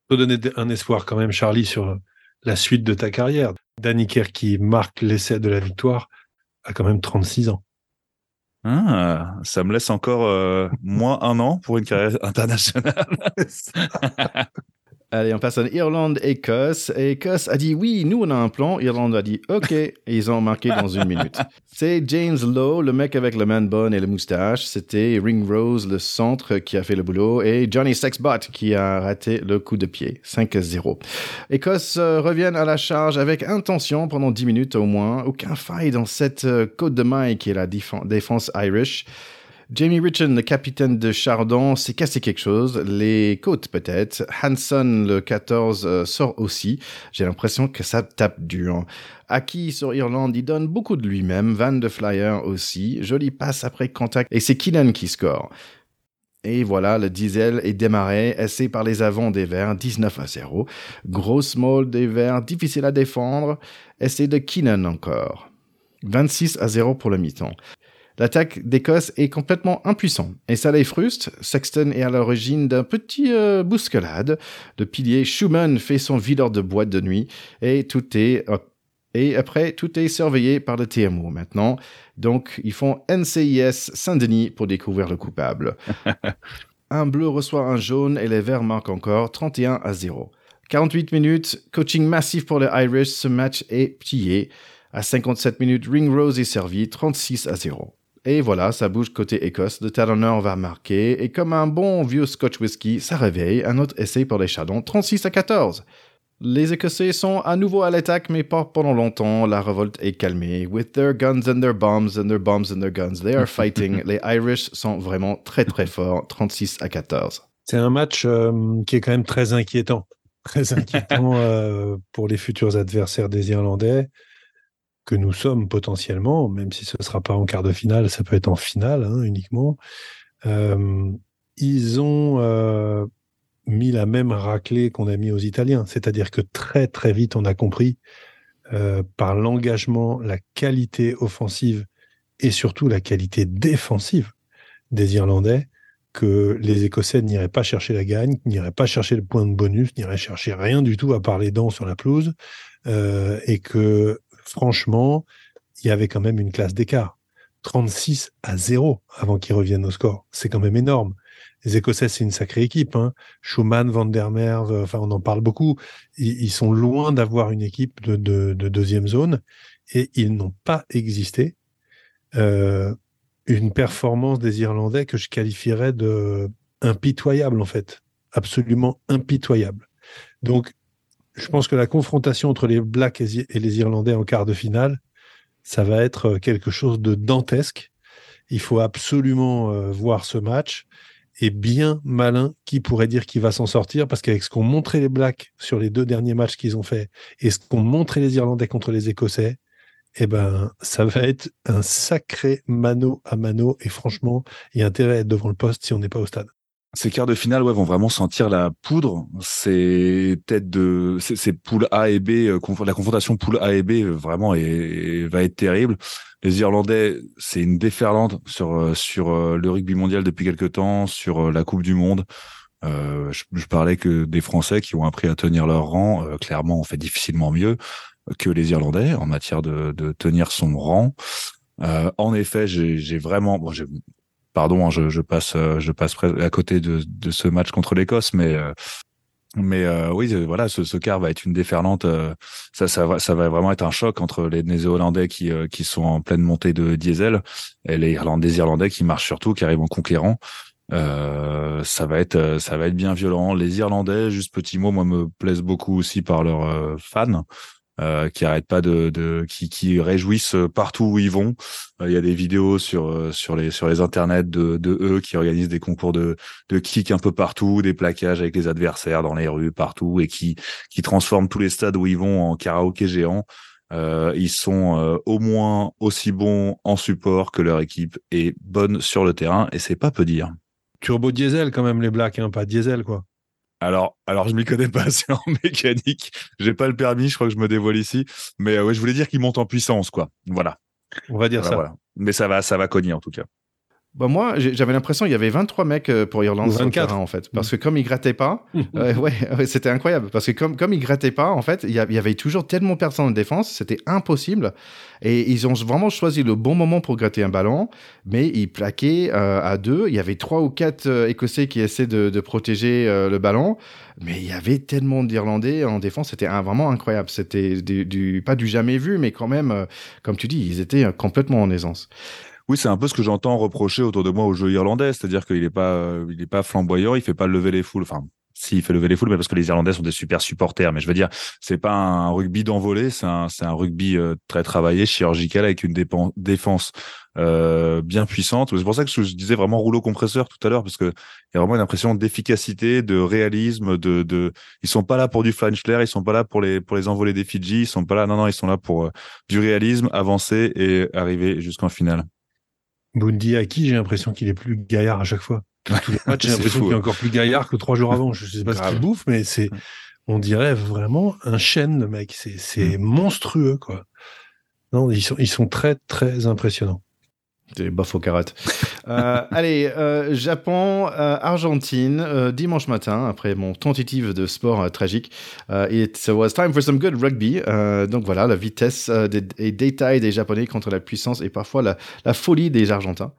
peut donner un espoir quand même, Charlie, sur la suite de ta carrière. Danny Kerr, qui marque l'essai de la victoire, a quand même 36 ans. Ah, ça me laisse encore euh, moins un an pour une carrière internationale. Allez, on passe à Irlande-Écosse. Écosse a dit oui, nous on a un plan. Irlande a dit ok. Et ils ont marqué dans une minute. C'est James Lowe, le mec avec le man bun et le moustache. C'était Ring Rose, le centre, qui a fait le boulot. Et Johnny Sexbot qui a raté le coup de pied. 5-0. Écosse euh, revient à la charge avec intention pendant 10 minutes au moins. Aucun faille dans cette euh, côte de maille qui est la défense Irish. Jamie Richon, le capitaine de Chardon, s'est cassé quelque chose. Les côtes, peut-être. Hanson, le 14, euh, sort aussi. J'ai l'impression que ça tape dur. Aki sur Irlande, il donne beaucoup de lui-même. Van de Flyer aussi. Joli passe après contact. Et c'est Keenan qui score. Et voilà, le diesel est démarré, essai par les avants des Verts, 19 à 0. Grosse molle des Verts, difficile à défendre. Essai de Keenan encore. 26 à 0 pour le mi-temps. L'attaque d'Écosse est complètement impuissante et ça les frustre. Sexton est à l'origine d'un petit euh, bousculade. De pilier, Schumann fait son videur de boîte de nuit et tout est et après, tout est surveillé par le TMO maintenant. Donc, ils font NCIS Saint-Denis pour découvrir le coupable. un bleu reçoit un jaune et les verts marquent encore 31 à 0. 48 minutes, coaching massif pour les Irish. Ce match est pillé. À 57 minutes, Ring Rose est servi 36 à 0. Et voilà, ça bouge côté Écosse. De Talonneur va marquer. Et comme un bon vieux Scotch whisky, ça réveille. Un autre essai pour les Chardons, 36 à 14. Les Écossais sont à nouveau à l'attaque, mais pas pendant longtemps. La révolte est calmée. With their guns and their bombs and their bombs and their guns, they are fighting. les Irish sont vraiment très très forts, 36 à 14. C'est un match euh, qui est quand même très inquiétant. Très inquiétant euh, pour les futurs adversaires des Irlandais que nous sommes potentiellement, même si ce ne sera pas en quart de finale, ça peut être en finale hein, uniquement. Euh, ils ont mis la même raclée qu'on a mis aux Italiens, c'est-à-dire que très très vite on a compris par l'engagement, la qualité offensive et surtout la qualité défensive des Irlandais que les Écossais n'iraient pas chercher la gagne, n'iraient pas chercher le point de bonus, n'iraient chercher rien du tout à part les dents sur la pelouse, euh, et que franchement, il y avait quand même une classe d'écart. 36 à 0 avant qu'ils reviennent au score. C'est quand même énorme. Les Écossais, c'est une sacrée équipe. Hein. Schumann, Van der Merwe, enfin, on en parle beaucoup. Ils, sont loin d'avoir une équipe de, de, deuxième zone et ils n'ont pas existé. Euh, une performance des Irlandais que je qualifierais de impitoyable en fait, absolument impitoyable. Donc, je pense que la confrontation entre les Blacks et les Irlandais en quart de finale, ça va être quelque chose de dantesque. Il faut absolument euh, voir ce match et bien malin qui pourrait dire qu'il va s'en sortir? Parce qu'avec ce qu'ont montré les Blacks sur les deux derniers matchs qu'ils ont fait et ce qu'ont montré les Irlandais contre les Écossais, eh ben, ça va être un sacré mano à mano. Et franchement, il y a intérêt à être devant le poste si on n'est pas au stade. Ces quarts de finale, ouais, vont vraiment sentir la poudre. C'est tête de, ces poules A et B, euh, la confrontation poule A et B euh, vraiment est, va être terrible. Les Irlandais, c'est une déferlante sur euh, sur le rugby mondial depuis quelques temps, sur la Coupe du Monde. Euh, je, je, parlais que des Français qui ont appris à tenir leur rang. clairement, on fait difficilement mieux que les Irlandais en matière de, de tenir son rang. Euh, en effet, j'ai vraiment, bon, pardon, hein, je, je, passe, euh, je passe à côté de, de ce match contre l'Écosse, mais euh, mais euh, oui, voilà, ce, ce quart va être une déferlante. ça, ça va, ça va vraiment être un choc entre les Néo-Zélandais qui qui sont en pleine montée de diesel et les Irlandais, Irlandais qui marchent surtout, qui arrivent en conquérant. Euh, ça va être ça va être bien violent. Les Irlandais, juste petit mot, moi me plaisent beaucoup aussi par leurs fans. Euh, qui arrêtent pas de, de qui, qui réjouissent partout où ils vont. Euh, il y a des vidéos sur euh, sur les sur les internets de, de eux qui organisent des concours de de kick un peu partout, des plaquages avec les adversaires dans les rues partout et qui qui transforment tous les stades où ils vont en karaoké géant. Euh, ils sont au moins aussi bons en support que leur équipe est bonne sur le terrain et c'est pas peu dire. Turbo diesel quand même les Blacks, hein, pas diesel quoi. Alors, alors je m'y connais pas assez en mécanique. J'ai pas le permis, je crois que je me dévoile ici. Mais euh, ouais, je voulais dire qu'il monte en puissance, quoi. Voilà. On va dire ça. Mais ça va, ça va cogner en tout cas. Bah moi, j'avais l'impression qu'il y avait 23 mecs euh, pour Irlande sur le terrain, en fait. Parce que comme ils grattaient pas, euh, ouais, c'était incroyable. Parce que comme, comme ils grattaient pas, en fait, il y, avait toujours tellement personne en défense, c'était impossible. Et ils ont vraiment choisi le bon moment pour gratter un ballon, mais ils plaquaient euh, à deux. Il y avait trois ou quatre Écossais qui essaient de, de protéger le ballon, mais il y avait tellement d'Irlandais en défense, c'était vraiment incroyable. C'était du, du, pas du jamais vu, mais quand même, comme tu dis, ils étaient complètement en aisance. Oui, c'est un peu ce que j'entends reprocher autour de moi au jeu irlandais, c'est-à-dire qu'il est pas, euh, il est pas flamboyant, il fait pas lever les foules. Enfin, s'il fait lever les foules, mais parce que les Irlandais sont des super supporters. Mais je veux dire, c'est pas un rugby d'envolée, c'est un, un rugby euh, très travaillé, chirurgical, avec une défense euh, bien puissante. C'est pour ça que je, disais vraiment rouleau compresseur tout à l'heure, parce que il y a vraiment une impression d'efficacité, de réalisme, de, de, ils sont pas là pour du flanchler, ils sont pas là pour les pour les envolées des Fidji, ils sont pas là, non non, ils sont là pour du réalisme, avancer et arriver jusqu'en finale. Bundy à qui j'ai l'impression qu'il est plus gaillard à chaque fois. Tous les matchs, j'ai l'impression qu'il est encore plus gaillard que trois jours avant. Je sais pas ce qu'il bouffe, mais c'est, on dirait vraiment un chêne, le mec. C'est, c'est mm. monstrueux, quoi. Non, ils sont, ils sont très, très impressionnants. Des bof aux carottes. Euh, allez, euh, Japon, euh, Argentine, euh, dimanche matin, après mon tentative de sport euh, tragique. it was time for some good rugby. donc voilà, la vitesse des, et détails des Japonais contre la puissance et parfois la, la folie des Argentins.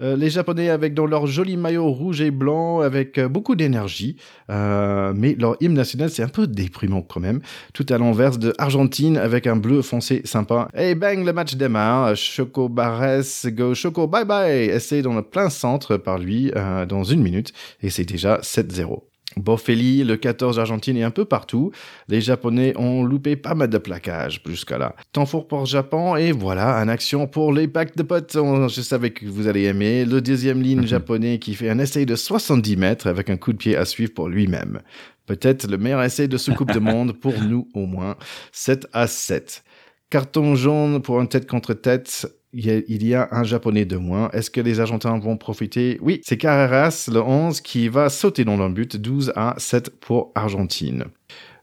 Euh, les Japonais avec dans leur joli maillot rouge et blanc avec euh, beaucoup d'énergie, euh, mais leur hymne national c'est un peu déprimant quand même. Tout à l'envers de Argentine avec un bleu foncé sympa. Et bang, le match démarre. Choco Barres go Choco bye bye. Essayé dans le plein centre par lui dans une minute et c'est déjà 7-0. Boffelli, le 14 Argentine et un peu partout. Les Japonais ont loupé pas mal de plaquages jusqu'à là. Temps fort pour Japon et voilà, un action pour les packs de potes. Je savais que vous allez aimer. Le deuxième ligne japonais qui fait un essai de 70 mètres avec un coup de pied à suivre pour lui-même. Peut-être le meilleur essai de ce Coupe de Monde pour nous au moins. 7 à 7. Carton jaune pour un tête contre tête il y, a, un japonais de moins. Est-ce que les Argentins vont profiter? Oui, c'est Carreras, le 11, qui va sauter dans le but, 12 à 7 pour Argentine.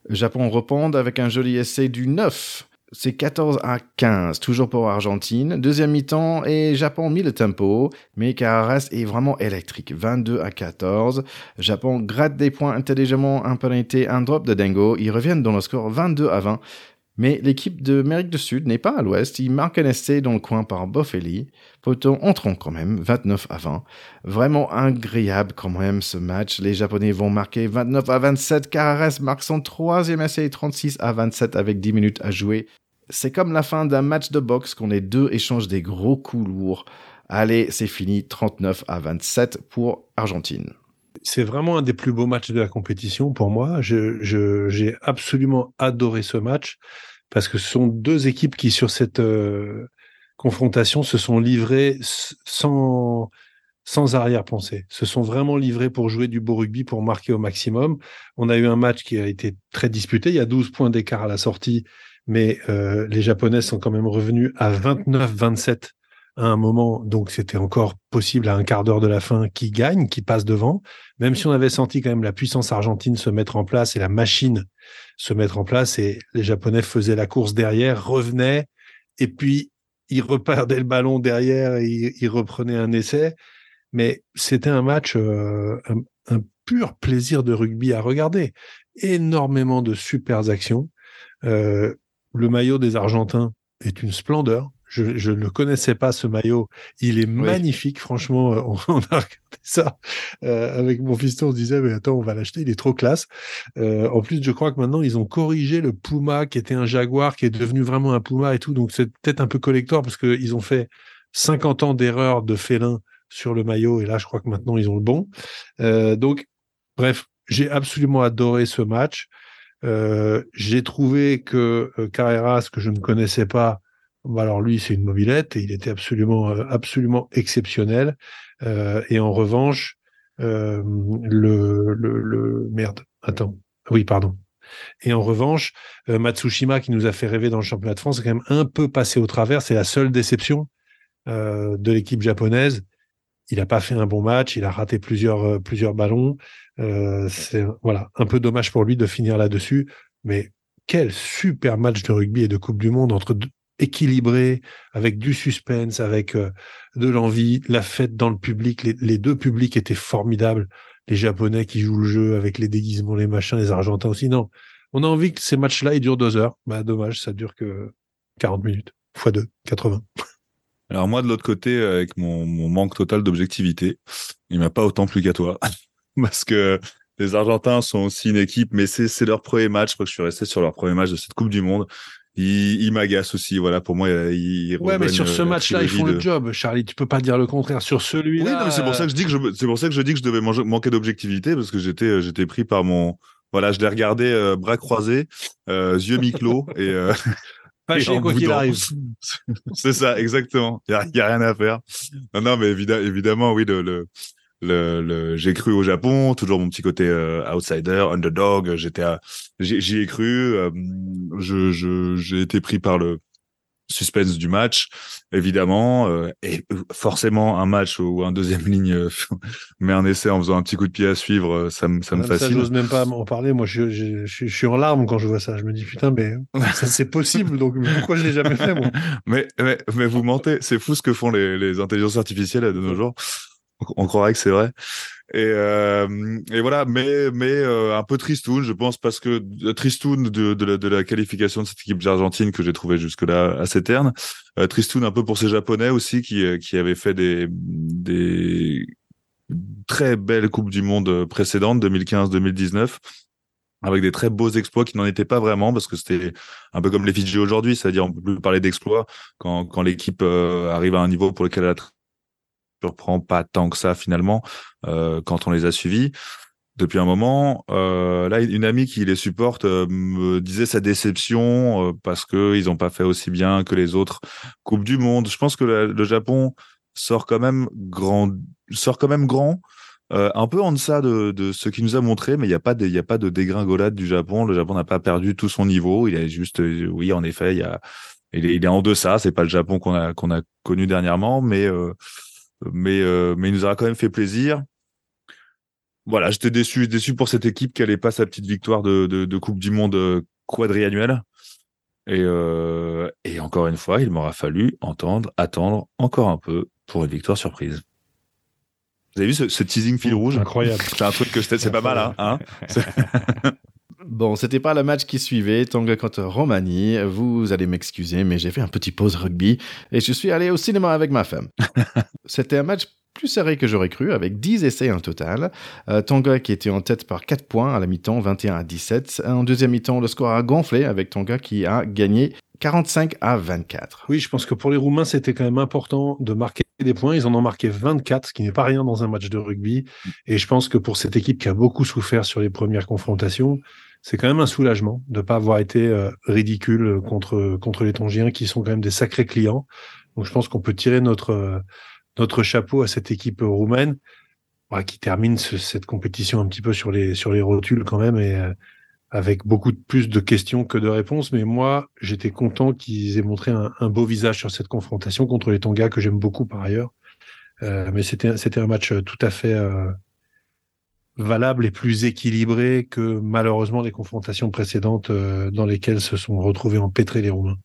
Japon répond avec un joli essai du 9. C'est 14 à 15, toujours pour Argentine. Deuxième mi-temps et Japon mis le tempo, mais Carreras est vraiment électrique, 22 à 14. Japon gratte des points intelligemment, un penalty, un drop de Dengo. Ils reviennent dans le score 22 à 20. Mais l'équipe de d'Amérique du Sud n'est pas à l'ouest. Il marque un essai dans le coin par Boffelli. Poton entrant quand même, 29 à 20. Vraiment agréable quand même ce match. Les Japonais vont marquer 29 à 27. Carreras marque son troisième essai, 36 à 27 avec 10 minutes à jouer. C'est comme la fin d'un match de boxe quand les deux échangent des gros coups lourds. Allez, c'est fini, 39 à 27 pour Argentine c'est vraiment un des plus beaux matchs de la compétition pour moi. j'ai absolument adoré ce match parce que ce sont deux équipes qui, sur cette euh, confrontation, se sont livrées sans, arrière-pensée. Se sont vraiment livrées pour jouer du beau rugby, pour marquer au maximum. On a eu un match qui a été très disputé. Il y a 12 points d'écart à la sortie, mais euh, les Japonais sont quand même revenus à 29-27 à un moment, donc c'était encore possible à un quart d'heure de la fin, qui gagne, qui passe devant, même si on avait senti quand même la puissance argentine se mettre en place et la machine se mettre en place, et les Japonais faisaient la course derrière, revenaient, et puis ils reperdaient le ballon derrière et ils, reprenaient un essai. Mais c'était un match, euh, un, pur plaisir de rugby à regarder. Énormément de super actions. Euh, le maillot des Argentins est une splendeur. Je, ne connaissais pas ce maillot. Il est magnifique, franchement. Euh, on, a regardé ça euh, avec mon fils. On se disait, mais attends, on va l'acheter. Il est trop classe. Euh, en plus, je crois que maintenant, ils ont corrigé le Puma, qui était un Jaguar, qui est devenu vraiment un Puma et tout. Donc, c'est peut-être un peu collector parce qu'ils ont fait 50 ans d'erreur de félin sur le maillot. Et là, je crois que maintenant, ils ont le bon. donc, bref, j'ai absolument adoré ce match. j'ai trouvé que Carreras, que je ne connaissais pas, alors lui, c'est une mobilette et il était absolument, euh, absolument exceptionnel. Euh, et en revanche, euh, le, le, le, merde, attends, oui, pardon. Et en revanche, Matsushima, qui nous a fait rêver dans le championnat de France, est quand même un peu passé au travers. C'est la seule déception de l'équipe japonaise. Il n'a pas fait un bon match, il a raté plusieurs, plusieurs ballons. c'est voilà, un peu dommage pour lui de finir là-dessus. Mais quel super match de rugby et de Coupe du Monde entre deux, équilibré, avec du suspense, avec euh, de l'envie, la fête dans le public. Les, deux publics étaient formidables. Les Japonais qui jouent le jeu avec les déguisements, les machins, les Argentins aussi. Non, on a envie que ces matchs-là, ils durent deux heures. Bah, dommage, ça dure que 40 minutes. Fois deux, 80. Alors moi, de l'autre côté, avec mon, manque total d'objectivité, il m'a pas autant plu qu'à toi. Parce que les Argentins sont aussi une équipe, mais c'est leur premier match. Je crois que je suis resté sur leur premier match de cette Coupe du Monde il, il m'agace aussi. Voilà, pour moi, il. Ouais, mais sur ce euh, match-là, ils font le job, Charlie. Tu peux pas dire le contraire. Sur celui-là. Oui, c'est pour ça que je dis que je, c'est pour ça que je dis que je devais manquer d'objectivité parce que j'étais, euh, j'étais pris par mon. Voilà, je l'ai regardé euh, bras croisés, euh, yeux mi-clos et. Euh, pas chier quoi qu'il arrive. c'est ça, exactement. Il y a, y a, rien à faire. Non, non, mais évidemment, oui, le, le le, j'ai cru au Japon, toujours mon petit côté euh, outsider, underdog. J'étais, j'y ai cru. Euh, je, j'ai été pris par le suspense du match, évidemment, euh, et forcément un match où un deuxième ligne met un essai en faisant un petit coup de pied à suivre, ça me, ça me fascine. Ça, j'ose même pas en parler. Moi, je, je, je, suis en larmes quand je vois ça. Je me dis putain, mais ça c'est possible. Donc pourquoi je l'ai jamais fait moi? Mais, mais, mais vous mentez. C'est fou ce que font les, les intelligences artificielles de nos jours on croirait que c'est vrai. Et, euh, et voilà, mais mais euh, un peu tristoun, je pense, parce que euh, tristoun de, la, de la qualification de cette équipe d'Argentine que j'ai trouvé jusque-là assez terne. Euh, tristoun un peu pour ces Japonais aussi qui qui avaient fait des des très belles coupes du monde précédentes, 2015-2019 avec des très beaux exploits qui n'en étaient pas vraiment parce que c'était un peu comme les Fidji aujourd'hui, c'est-à-dire on peut plus parler d'exploits quand, quand l'équipe arrive à un niveau pour lequel elle a surprend pas tant que ça finalement euh, quand on les a suivis. depuis un moment. Euh, là, une amie qui les supporte euh, me disait sa déception parce que ils n'ont pas fait aussi bien que les autres coupes du monde. Je pense que le Japon sort quand même grand, sort quand même grand. un peu en deçà de, de ce qu'il nous a montré, mais il n'y a pas de, il a pas de dégringolade du Japon. Le Japon n'a pas perdu tout son niveau. Il a juste, oui, en effet, il y a, il est, il est en deçà. C'est pas le Japon qu'on a, qu'on a connu dernièrement, mais, mais, mais il nous aura quand même fait plaisir voilà, j'étais déçu, déçu pour cette équipe qui n'allait pas sa petite victoire de, de, Coupe du Monde euh, quadriannuelle. Et, euh, et encore une fois, il m'aura fallu entendre, attendre encore un peu pour une victoire surprise. Vous avez vu ce, teasing fil rouge? Incroyable. C'est un truc que c'est pas mal, hein, hein Bon, c'était pas le match qui suivait, Tonga contre Roumanie. Vous allez m'excuser, mais j'ai fait un petit pause rugby et je suis allé au cinéma avec ma femme. c'était un match plus serré que j'aurais cru, avec 10 essais en total. Euh, Tonga qui était en tête par 4 points à la mi-temps, 21 à 17. En deuxième mi-temps, le score a gonflé avec Tonga qui a gagné 45 à 24. Oui, je pense que pour les Roumains, c'était quand même important de marquer des points. Ils en ont marqué 24, ce qui n'est pas rien dans un match de rugby. Et je pense que pour cette équipe qui a beaucoup souffert sur les premières confrontations, c'est quand même un soulagement de ne pas avoir été euh, ridicule contre, contre les Tongiens, qui sont quand même des sacrés clients. Donc je pense qu'on peut tirer notre, euh, notre chapeau à cette équipe roumaine qui termine cette compétition un petit peu sur les, sur les rotules quand même et euh, avec beaucoup plus de questions que de réponses. Mais moi, j'étais content qu'ils aient montré un, beau visage sur cette confrontation contre les Tonga que j'aime beaucoup par ailleurs. Euh, mais c'était, c'était un match tout à fait valable et plus équilibré que malheureusement les confrontations précédentes dans lesquelles se sont retrouvés empêtrés les Roumains.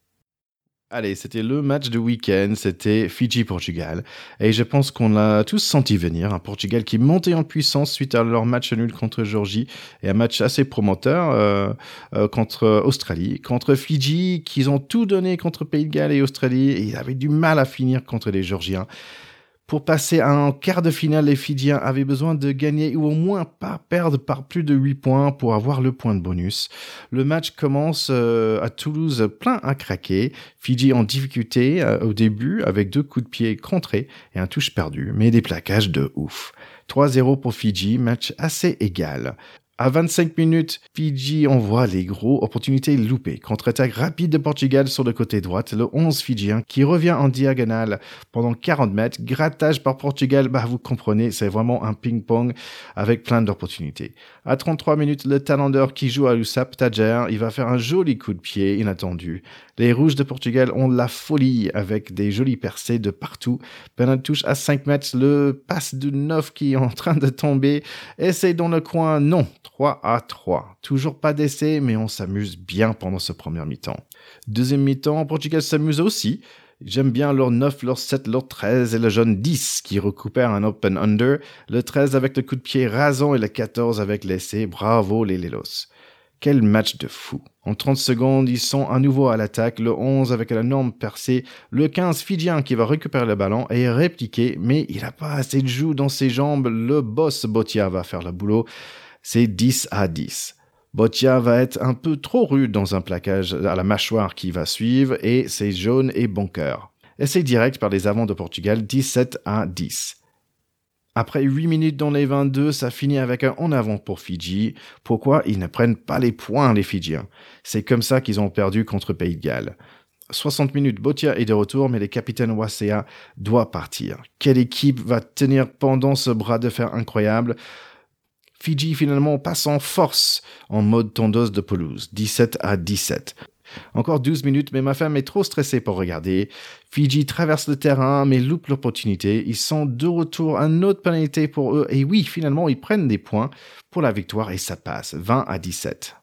Allez, c'était le match de week-end, c'était Fidji-Portugal. Et je pense qu'on l'a tous senti venir. Un Portugal qui montait en puissance suite à leur match nul contre Georgie et un match assez promoteur euh, euh, contre Australie. Contre Fidji, qu'ils ont tout donné contre Pays de Galles et Australie et ils avaient du mal à finir contre les Georgiens. Pour passer en quart de finale, les Fidjiens avaient besoin de gagner ou au moins pas perdre par plus de 8 points pour avoir le point de bonus. Le match commence euh, à Toulouse plein à craquer. Fidji en difficulté euh, au début avec deux coups de pied contrés et un touche perdu, mais des plaquages de ouf. 3-0 pour Fidji, match assez égal. À 25 minutes, Fidji envoie les gros opportunités loupées. Contre-attaque rapide de Portugal sur le côté droit, le 11 fidjien qui revient en diagonale pendant 40 mètres. Grattage par Portugal, bah vous comprenez, c'est vraiment un ping-pong avec plein d'opportunités. À 33 minutes, le Talander qui joue à l'USAP, Tajer, il va faire un joli coup de pied inattendu. Les Rouges de Portugal ont la folie avec des jolis percées de partout. Bernard touche à 5 mètres, le passe de 9 qui est en train de tomber. Essaye dans le coin, non. 3 à 3. Toujours pas d'essai, mais on s'amuse bien pendant ce premier mi-temps. Deuxième mi-temps, Portugal s'amuse aussi. J'aime bien leur 9, leur 7, leur 13 et le jeune 10 qui récupère un open under, le 13 avec le coup de pied rasant et le 14 avec l'essai. Bravo les Lelos. Quel match de fou. En 30 secondes, ils sont à nouveau à l'attaque, le 11 avec la norme percée, le 15 Fidjien qui va récupérer le ballon et répliquer, mais il n'a pas assez de joues dans ses jambes, le boss Botia va faire le boulot. C'est 10 à 10. Botia va être un peu trop rude dans un plaquage à la mâchoire qui va suivre et c'est jaune et bon cœur. Essai direct par les avants de Portugal, 17 à 10. Après 8 minutes dans les 22, ça finit avec un en avant pour Fidji. Pourquoi ils ne prennent pas les points, les Fidjiens? C'est comme ça qu'ils ont perdu contre Pays de Galles. 60 minutes, Botia est de retour, mais le capitaine Wasea doit partir. Quelle équipe va tenir pendant ce bras de fer incroyable? Fidji finalement passe en force en mode tondeuse de pelouse, 17 à 17. Encore 12 minutes, mais ma femme est trop stressée pour regarder. Fiji traverse le terrain, mais loupe l'opportunité. Ils sont de retour, un autre pénalité pour eux. Et oui, finalement, ils prennent des points pour la victoire et ça passe, 20 à 17.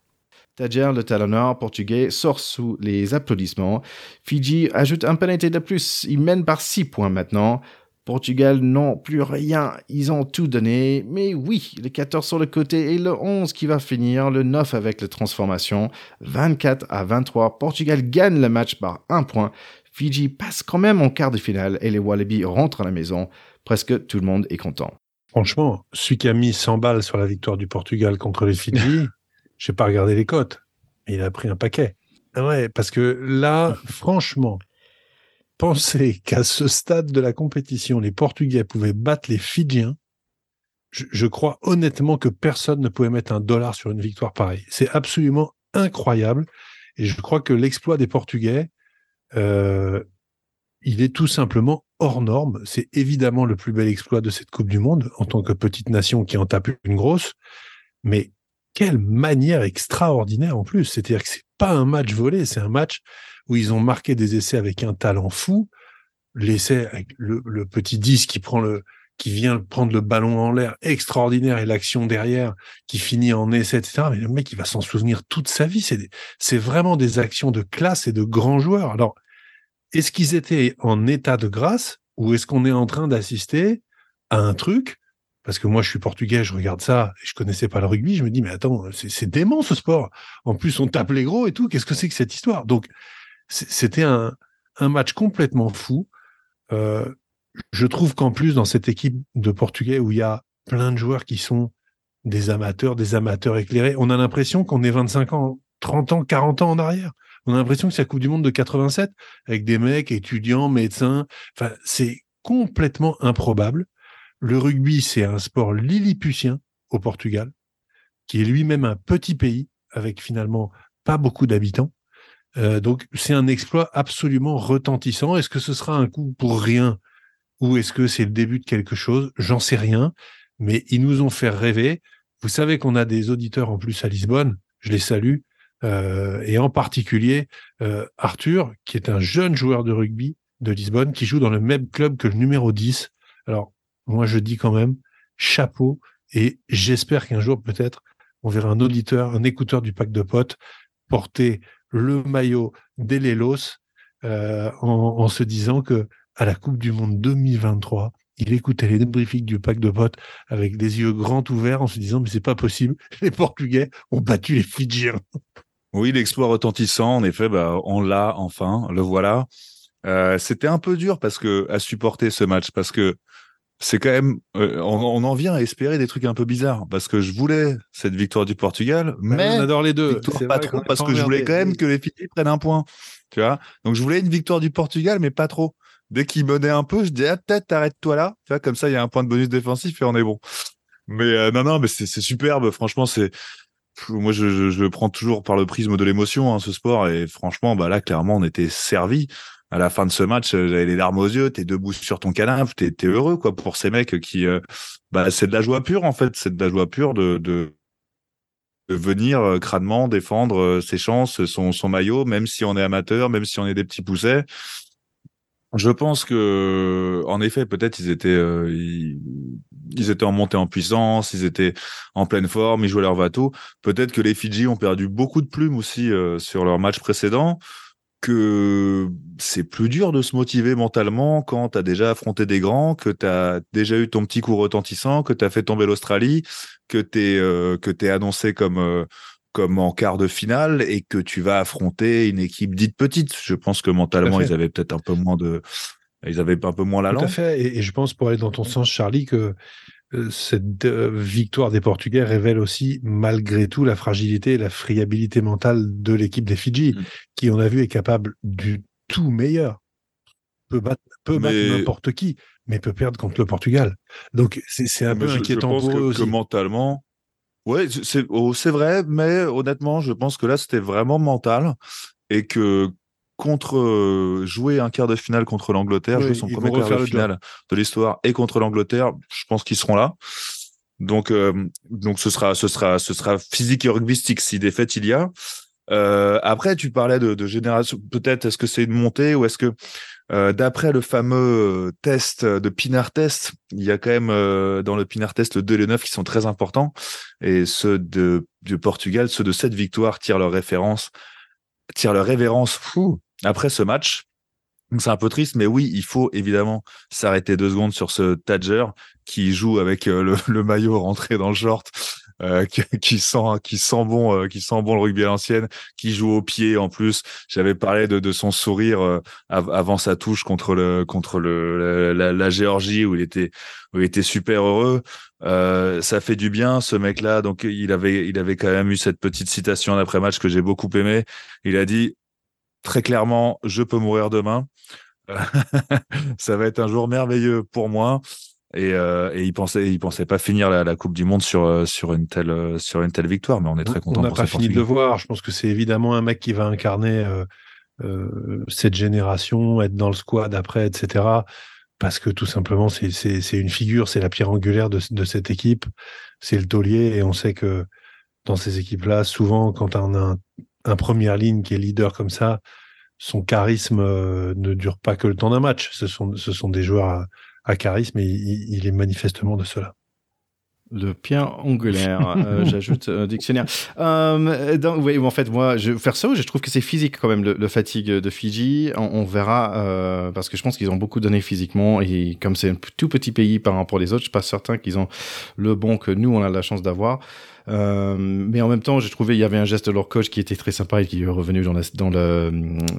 Tadjer, le talonneur portugais, sort sous les applaudissements. Fiji ajoute un pénalité de plus. Ils mènent par 6 points maintenant. Portugal n'ont plus rien, ils ont tout donné, mais oui, le 14 sur le côté et le 11 qui va finir, le 9 avec la transformation, 24 à 23, Portugal gagne le match par un point, Fiji passe quand même en quart de finale et les Wallabies rentrent à la maison, presque tout le monde est content. Franchement, celui qui a mis 100 balles sur la victoire du Portugal contre les Fidji, j'ai pas regardé les cotes, mais il a pris un paquet. Ah ouais, parce que là, franchement, penser qu'à ce stade de la compétition, les Portugais pouvaient battre les Fidjiens, je, crois honnêtement que personne ne pouvait mettre un dollar sur une victoire pareille. C'est absolument incroyable. Et je crois que l'exploit des Portugais, euh, il est tout simplement hors norme. C'est évidemment le plus bel exploit de cette Coupe du Monde en tant que petite nation qui en tape une grosse. Mais quelle manière extraordinaire en plus. C'est-à-dire que c'est pas un match volé, c'est un match où ils ont marqué des essais avec un talent fou. L'essai avec le, petit 10 qui prend le, qui vient prendre le ballon en l'air extraordinaire et l'action derrière qui finit en essai, etc. Mais le mec, il va s'en souvenir toute sa vie. C'est, c'est vraiment des actions de classe et de grands joueurs. Alors, est-ce qu'ils étaient en état de grâce ou est-ce qu'on est en train d'assister à un truc? Parce que moi, je suis portugais, je regarde ça, et je connaissais pas le rugby, je me dis, mais attends, c'est dément ce sport. En plus, on tape les gros et tout, qu'est-ce que c'est que cette histoire? Donc, c'était un, match complètement fou. Euh, je trouve qu'en plus, dans cette équipe de Portugais où il y a plein de joueurs qui sont des amateurs, des amateurs éclairés, on a l'impression qu'on est 25 ans, 30 ans, 40 ans en arrière. On a l'impression que c'est la Coupe du Monde de 87 avec des mecs étudiants, médecins. Enfin, c'est complètement improbable. Le rugby, c'est un sport lilliputien au Portugal, qui est lui-même un petit pays avec finalement pas beaucoup d'habitants. Euh, donc, c'est un exploit absolument retentissant. Est-ce que ce sera un coup pour rien ou est-ce que c'est le début de quelque chose? J'en sais rien, mais ils nous ont fait rêver. Vous savez qu'on a des auditeurs en plus à Lisbonne, je les salue, euh, et en particulier euh, Arthur, qui est un jeune joueur de rugby de Lisbonne, qui joue dans le même club que le numéro 10. Alors, moi, je dis quand même chapeau, et j'espère qu'un jour, peut-être, on verra un auditeur, un écouteur du pack de potes porter le maillot d'Elelos euh, en, se disant que à la Coupe du Monde 2023. Il écoutait les débriefings du pack de potes avec des yeux grands ouverts en se disant mais c'est pas possible, les Portugais ont battu les Fidjiens. Oui, l'exploit retentissant, en effet, bah, on l'a enfin, le voilà. Euh, c'était un peu dur parce que à supporter ce match parce que c'est quand même euh, on, en vient à espérer des trucs un peu bizarres parce que je voulais cette victoire du Portugal mais on adore les deux pas trop parce que je voulais quand même que les Fidji prennent un point tu vois donc je voulais une victoire du Portugal mais pas trop dès qu'il menait un peu, je dis ah, peut-être arrête-toi là. Tu vois, comme ça, il y a un point de bonus défensif et on est bon. Mais euh, non, non, mais c'est superbe. Franchement, c'est moi, je, je, le prends toujours par le prisme de l'émotion, hein, ce sport. Et franchement, bah là, clairement, on était servi. À la fin de ce match, euh, j'avais les larmes aux yeux. T'es debout sur ton canapé, t'es es heureux, quoi, pour ces mecs qui, euh, bah, c'est de la joie pure en fait. C'est de la joie pure de, de, de venir crânement défendre ses chances, son, son maillot, même si on est amateur, même si on est des petits poussets. Je pense que, en effet, peut-être ils étaient, euh, ils, étaient en montée en puissance, ils étaient en pleine forme, ils jouaient leur bateau. Peut-être que les Fidji ont perdu beaucoup de plumes aussi euh, sur leur match précédent, que c'est plus dur de se motiver mentalement quand tu as déjà affronté des grands, que tu as déjà eu ton petit coup retentissant, que tu as fait tomber l'Australie, que tu es, euh, es annoncé comme comme en quart de finale et que tu vas affronter une équipe dite petite. Je pense que mentalement, ils avaient peut-être un peu moins de, ils avaient un peu moins la langue. Tout à fait. Et, je pense, pour aller dans ton sens, Charlie, que euh, cette euh, victoire des Portugais révèle aussi, malgré tout, la fragilité et la friabilité mentale de l'équipe des Fidji, mm. qui, on a vu, est capable du tout meilleur. Peut battre, peut n'importe qui, mais peut perdre contre le Portugal. Donc, c'est un peu inquiétant pour eux aussi. Que mentalement, Ouais, oh, c'est vrai, mais honnêtement, je pense que là, c'était vraiment mental et que contre euh, jouer un quart de finale contre l'Angleterre, jouer son premier quart de finale de l'histoire et contre l'Angleterre, je pense qu'ils seront là. Donc, euh, donc ce sera, ce sera, ce sera physique et rugbystique si défaite il y a. Euh, après, tu parlais de, de génération. Peut-être est-ce que c'est une montée ou est-ce que euh, d'après le fameux test de Pinard Test, il y a quand même euh, dans le Pinard Test le 2 et le 9 qui sont très importants. Et ceux de, du Portugal, ceux de cette victoire tirent leur référence, tirent leur révérence fou après ce match. Donc c'est un peu triste, mais oui, il faut évidemment s'arrêter deux secondes sur ce Tadger qui joue avec euh, le, maillot rentré dans le short euh, qui, sent qui sent bon euh, qui sent bon le rugby à l'ancienne, qui joue au pied en plus. J'avais parlé de, de son sourire euh, avant sa touche contre le contre le la, la, Géorgie où il était où il était super heureux. ça fait du bien ce mec-là. Donc il avait il avait quand même eu cette petite citation d'après match que j'ai beaucoup aimé. Il a dit très clairement, je peux mourir demain. ça va être un jour merveilleux pour moi. Et, euh, et il pensait, il pensait pas finir la, la Coupe du Monde sur euh, sur une telle euh, sur une telle victoire, mais on est très content. On n'a pas fini de le voir. Je pense que c'est évidemment un mec qui va incarner euh, euh, cette génération, être dans le squad après, etc. Parce que tout simplement, c'est une figure, c'est la pierre angulaire de, de cette équipe, c'est le taulier, et on sait que dans ces équipes-là, souvent, quand on a un, un première ligne qui est leader comme ça, son charisme euh, ne dure pas que le temps d'un match. Ce sont ce sont des joueurs à, à charisme, et il, il est manifestement de cela. Le pierre angulaire, euh, j'ajoute un dictionnaire. Euh, donc, oui, en fait, moi, je faire ça, je trouve que c'est physique quand même, le, le fatigue de Fidji. On, on verra, euh, parce que je pense qu'ils ont beaucoup donné physiquement, et comme c'est un tout petit pays par rapport aux autres, je suis pas certain qu'ils ont le bon que nous, on a la chance d'avoir. Euh, mais en même temps, j'ai trouvé il y avait un geste de leur coach qui était très sympa et qui est revenu dans, la, dans le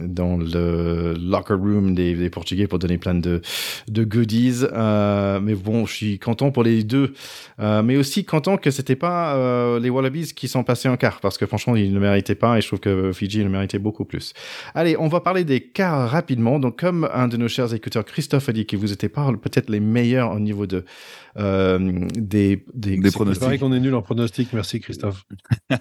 dans le locker room des, des Portugais pour donner plein de de goodies. Euh, mais bon, je suis content pour les deux, euh, mais aussi content que c'était pas euh, les Wallabies qui sont passés en quart parce que franchement ils ne méritaient pas et je trouve que Fidji le méritait beaucoup plus. Allez, on va parler des quarts rapidement. Donc comme un de nos chers écouteurs Christophe a dit que vous étiez pas peut-être les meilleurs au niveau de euh, des des, Des C'est pronostics. vrai qu'on est nul en pronostic. Merci Christophe.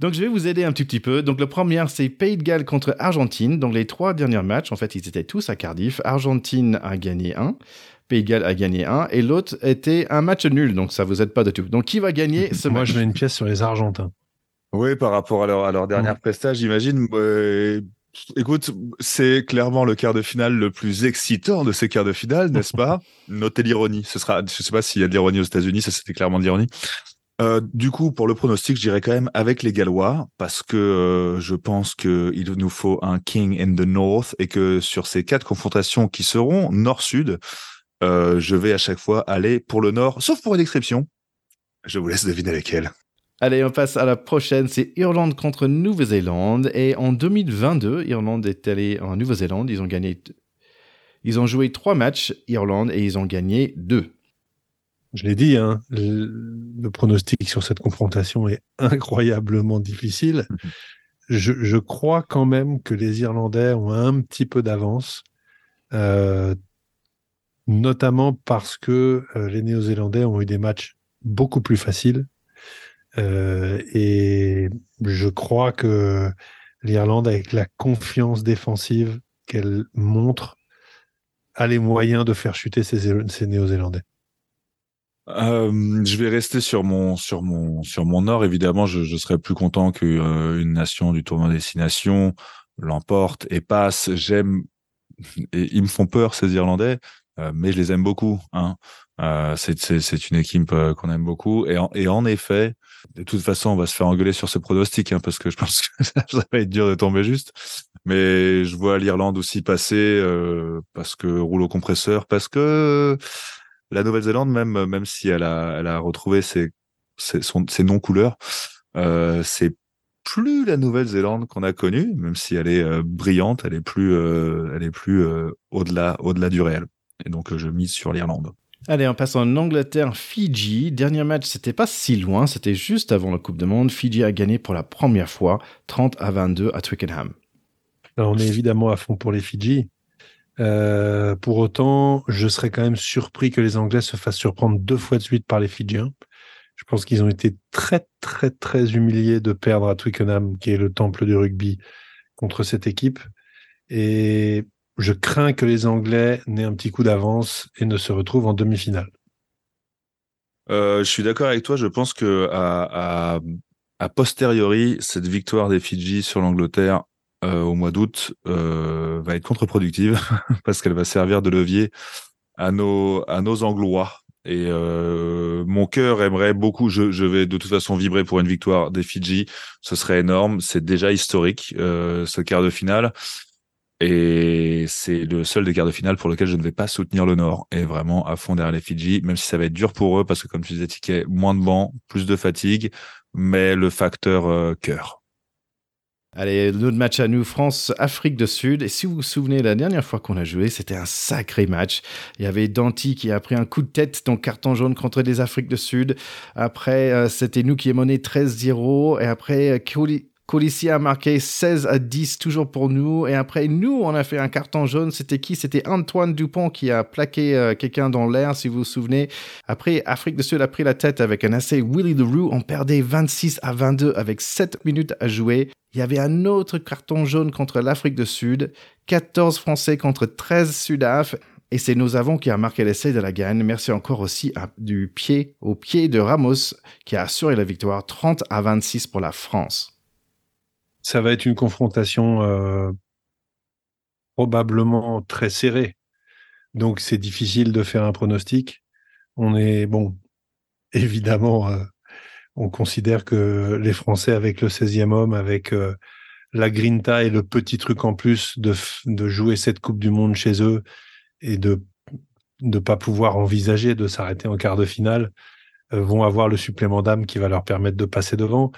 Donc je vais vous aider un petit petit peu. Donc le premier c'est Pays de Galles contre Argentine. Donc les trois derniers matchs, en fait, ils étaient tous à Cardiff. Argentine a gagné un, Pays de Galles a gagné un, et l'autre était un match nul. Donc ça vous aide pas de tout. Donc qui va gagner ce Moi, match je mets une pièce sur les Argentins. Oui, par rapport à leur, à leur dernière prestage, j'imagine. Euh, écoute, c'est clairement le quart de finale le plus excitant de ces quarts de finale, n'est-ce pas? Notez l'ironie. Ce sera, je sais pas s'il y a de l'ironie aux États-Unis, ça c'était clairement de l'ironie. Euh, du coup, pour le pronostic, je dirais quand même avec les Gallois, parce que euh, je pense qu'il nous faut un King in the North et que sur ces quatre confrontations qui seront Nord-Sud, euh, je vais à chaque fois aller pour le Nord, sauf pour une exception. Je vous laisse deviner laquelle. Allez, on passe à la prochaine. C'est Irlande contre Nouvelle-Zélande. Et en 2022, Irlande est allée en Nouvelle-Zélande. Ils ont gagné. Ils ont joué trois matchs, Irlande, et ils ont gagné deux. Je l'ai dit, hein, le, pronostic sur cette confrontation est incroyablement difficile. Je, je crois quand même que les Irlandais ont un petit peu d'avance, euh, notamment parce que euh, les Néo-Zélandais ont eu des matchs beaucoup plus faciles. Euh, et je crois que l'Irlande, avec la confiance défensive qu'elle montre, a les moyens de faire chuter ces, Néo-Zélandais. Euh, je vais rester sur mon sur mon sur mon nord. Évidemment, je, serais plus content que euh, nation du tournoi destination l'emporte et passe. J'aime et ils me font peur ces Irlandais, euh, mais je les aime beaucoup. Hein. Euh, c'est une équipe euh, qu'on aime beaucoup et en, et en effet, de toute façon, on va se faire engueuler sur ce pronostic hein, parce que je pense que ça, va être dur de tomber juste. Mais je vois l'Irlande aussi passer euh, parce que rouleau compresseur, parce que la Nouvelle-Zélande, même, même si elle a, elle a retrouvé ses, ses, ses non-couleurs, euh, c'est plus la Nouvelle-Zélande qu'on a connue, même si elle est euh, brillante, elle est plus, elle est plus au-delà, au-delà du réel. Et donc, je mise sur l'Irlande. Allez, on passe en Angleterre, Fidji. Dernier match, c'était pas si loin, c'était juste avant la Coupe du Monde. Fidji a gagné pour la première fois 30 à 22 à Twickenham. Alors, on est évidemment à fond pour les Fidji. Euh, pour autant, je serais quand même surpris que les Anglais se fassent surprendre deux fois de suite par les Fidjiens. Je pense qu'ils ont été très, très, très humiliés de perdre à Twickenham, qui est le temple du rugby, contre cette équipe. Et je crains que les Anglais n'aient un petit coup d'avance et ne se retrouvent en demi-finale. Euh, je suis d'accord avec toi. Je pense que à, à, a posteriori, cette victoire des Fidji sur l'Angleterre euh, au mois d'août euh, va être contre-productive parce qu'elle va servir de levier à nos à nos Anglois. Et euh, mon cœur aimerait beaucoup. Je, je vais de toute façon vibrer pour une victoire des Fidji. Ce serait énorme. C'est déjà historique euh, ce quart de finale. Et c'est le seul des quarts de finale pour lequel je ne vais pas soutenir le Nord. Et vraiment à fond derrière les Fidji, même si ça va être dur pour eux parce que comme tu disais, moins de bancs, plus de fatigue, mais le facteur euh, cœur. Allez, notre match à nous, France-Afrique du Sud. Et si vous vous souvenez, la dernière fois qu'on a joué, c'était un sacré match. Il y avait Danti qui a pris un coup de tête, donc carton jaune contre les Afriques du Sud. Après, euh, c'était nous qui avons mené 13-0. Et après, euh, Koli... Colissia a marqué 16 à 10 toujours pour nous. Et après, nous, on a fait un carton jaune. C'était qui? C'était Antoine Dupont qui a plaqué euh, quelqu'un dans l'air, si vous vous souvenez. Après, Afrique du Sud a pris la tête avec un essai Willy the Roo. On perdait 26 à 22 avec 7 minutes à jouer. Il y avait un autre carton jaune contre l'Afrique du Sud. 14 Français contre 13 Sudaf. Et c'est nos avons qui a marqué l'essai de la gagne. Merci encore aussi du pied au pied de Ramos qui a assuré la victoire 30 à 26 pour la France. Ça va être une confrontation euh, probablement très serrée. Donc c'est difficile de faire un pronostic. On est bon, évidemment, euh, on considère que les Français avec le 16e homme, avec euh, la grinta et le petit truc en plus de, jouer cette Coupe du Monde chez eux et de ne pas pouvoir envisager de s'arrêter en quart de finale, vont avoir le supplément d'âme qui va leur permettre de passer devant.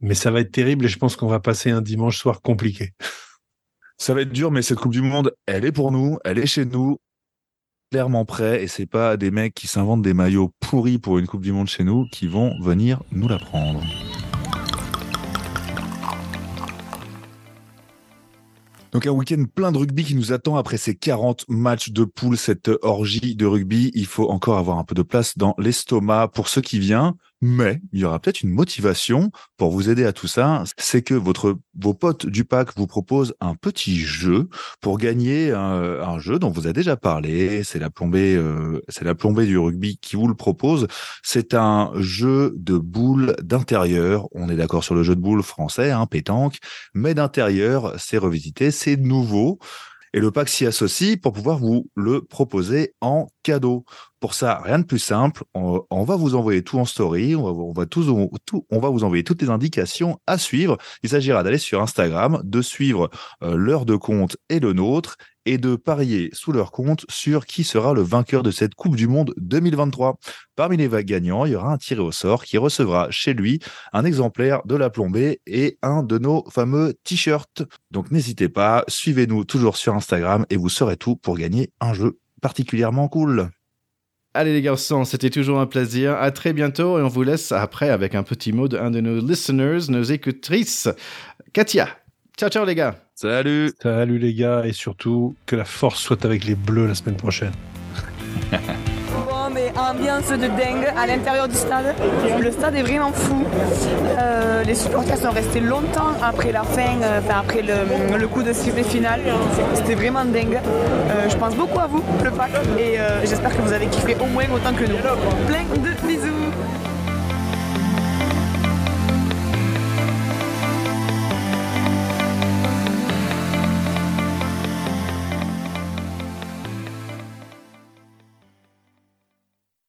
Mais ça va être terrible et je pense qu'on va passer un dimanche soir compliqué. Ça va être dur, mais cette Coupe du Monde, elle est pour nous, elle est chez nous, clairement prêt. Et c'est pas des mecs qui s'inventent des maillots pourris pour une Coupe du Monde chez nous qui vont venir nous la prendre. Donc un week-end plein de rugby qui nous attend après ces 40 matchs de poule, cette orgie de rugby. Il faut encore avoir un peu de place dans l'estomac pour ce qui vient mais il y aura peut-être une motivation pour vous aider à tout ça. C'est que votre, vos potes du pack vous proposent un petit jeu pour gagner un, jeu dont vous avez déjà parlé. C'est la plombée, euh, c'est la plombée du rugby qui vous le propose. C'est un jeu de boules d'intérieur. On est d'accord sur le jeu de boules français, hein, pétanque, mais d'intérieur, c'est revisité, c'est nouveau. Et le pack s'y associe pour pouvoir vous le proposer en cadeau. Pour ça, rien de plus simple. On, va vous envoyer tout en story. On va, vous envoyer toutes les indications à suivre. Il s'agira d'aller sur Instagram, de suivre euh, l'heure de compte et le nôtre et de parier sous leur compte sur qui sera le vainqueur de cette Coupe du Monde 2023. Parmi les gagnants, il y aura un tiré au sort qui recevra chez lui un exemplaire de la plombée et un de nos fameux t-shirts. Donc n'hésitez pas, suivez-nous toujours sur Instagram et vous saurez tout pour gagner un jeu particulièrement cool. Allez les garçons, c'était toujours un plaisir. À très bientôt et on vous laisse après avec un petit mot d'un de nos listeners, nos écoutrices, Katia. Ciao ciao les gars. Salut. Salut les gars et surtout que la force soit avec les bleus la semaine prochaine. mais ambiance de dingue à l'intérieur du stade. Le stade est vraiment fou. Euh, les supporters sont restés longtemps après la fin, euh, enfin après le, coup de sifflet final. C'était vraiment dingue. Euh, je pense beaucoup à vous, le pack, et j'espère que vous avez kiffé au moins autant que nous. Plein de bisous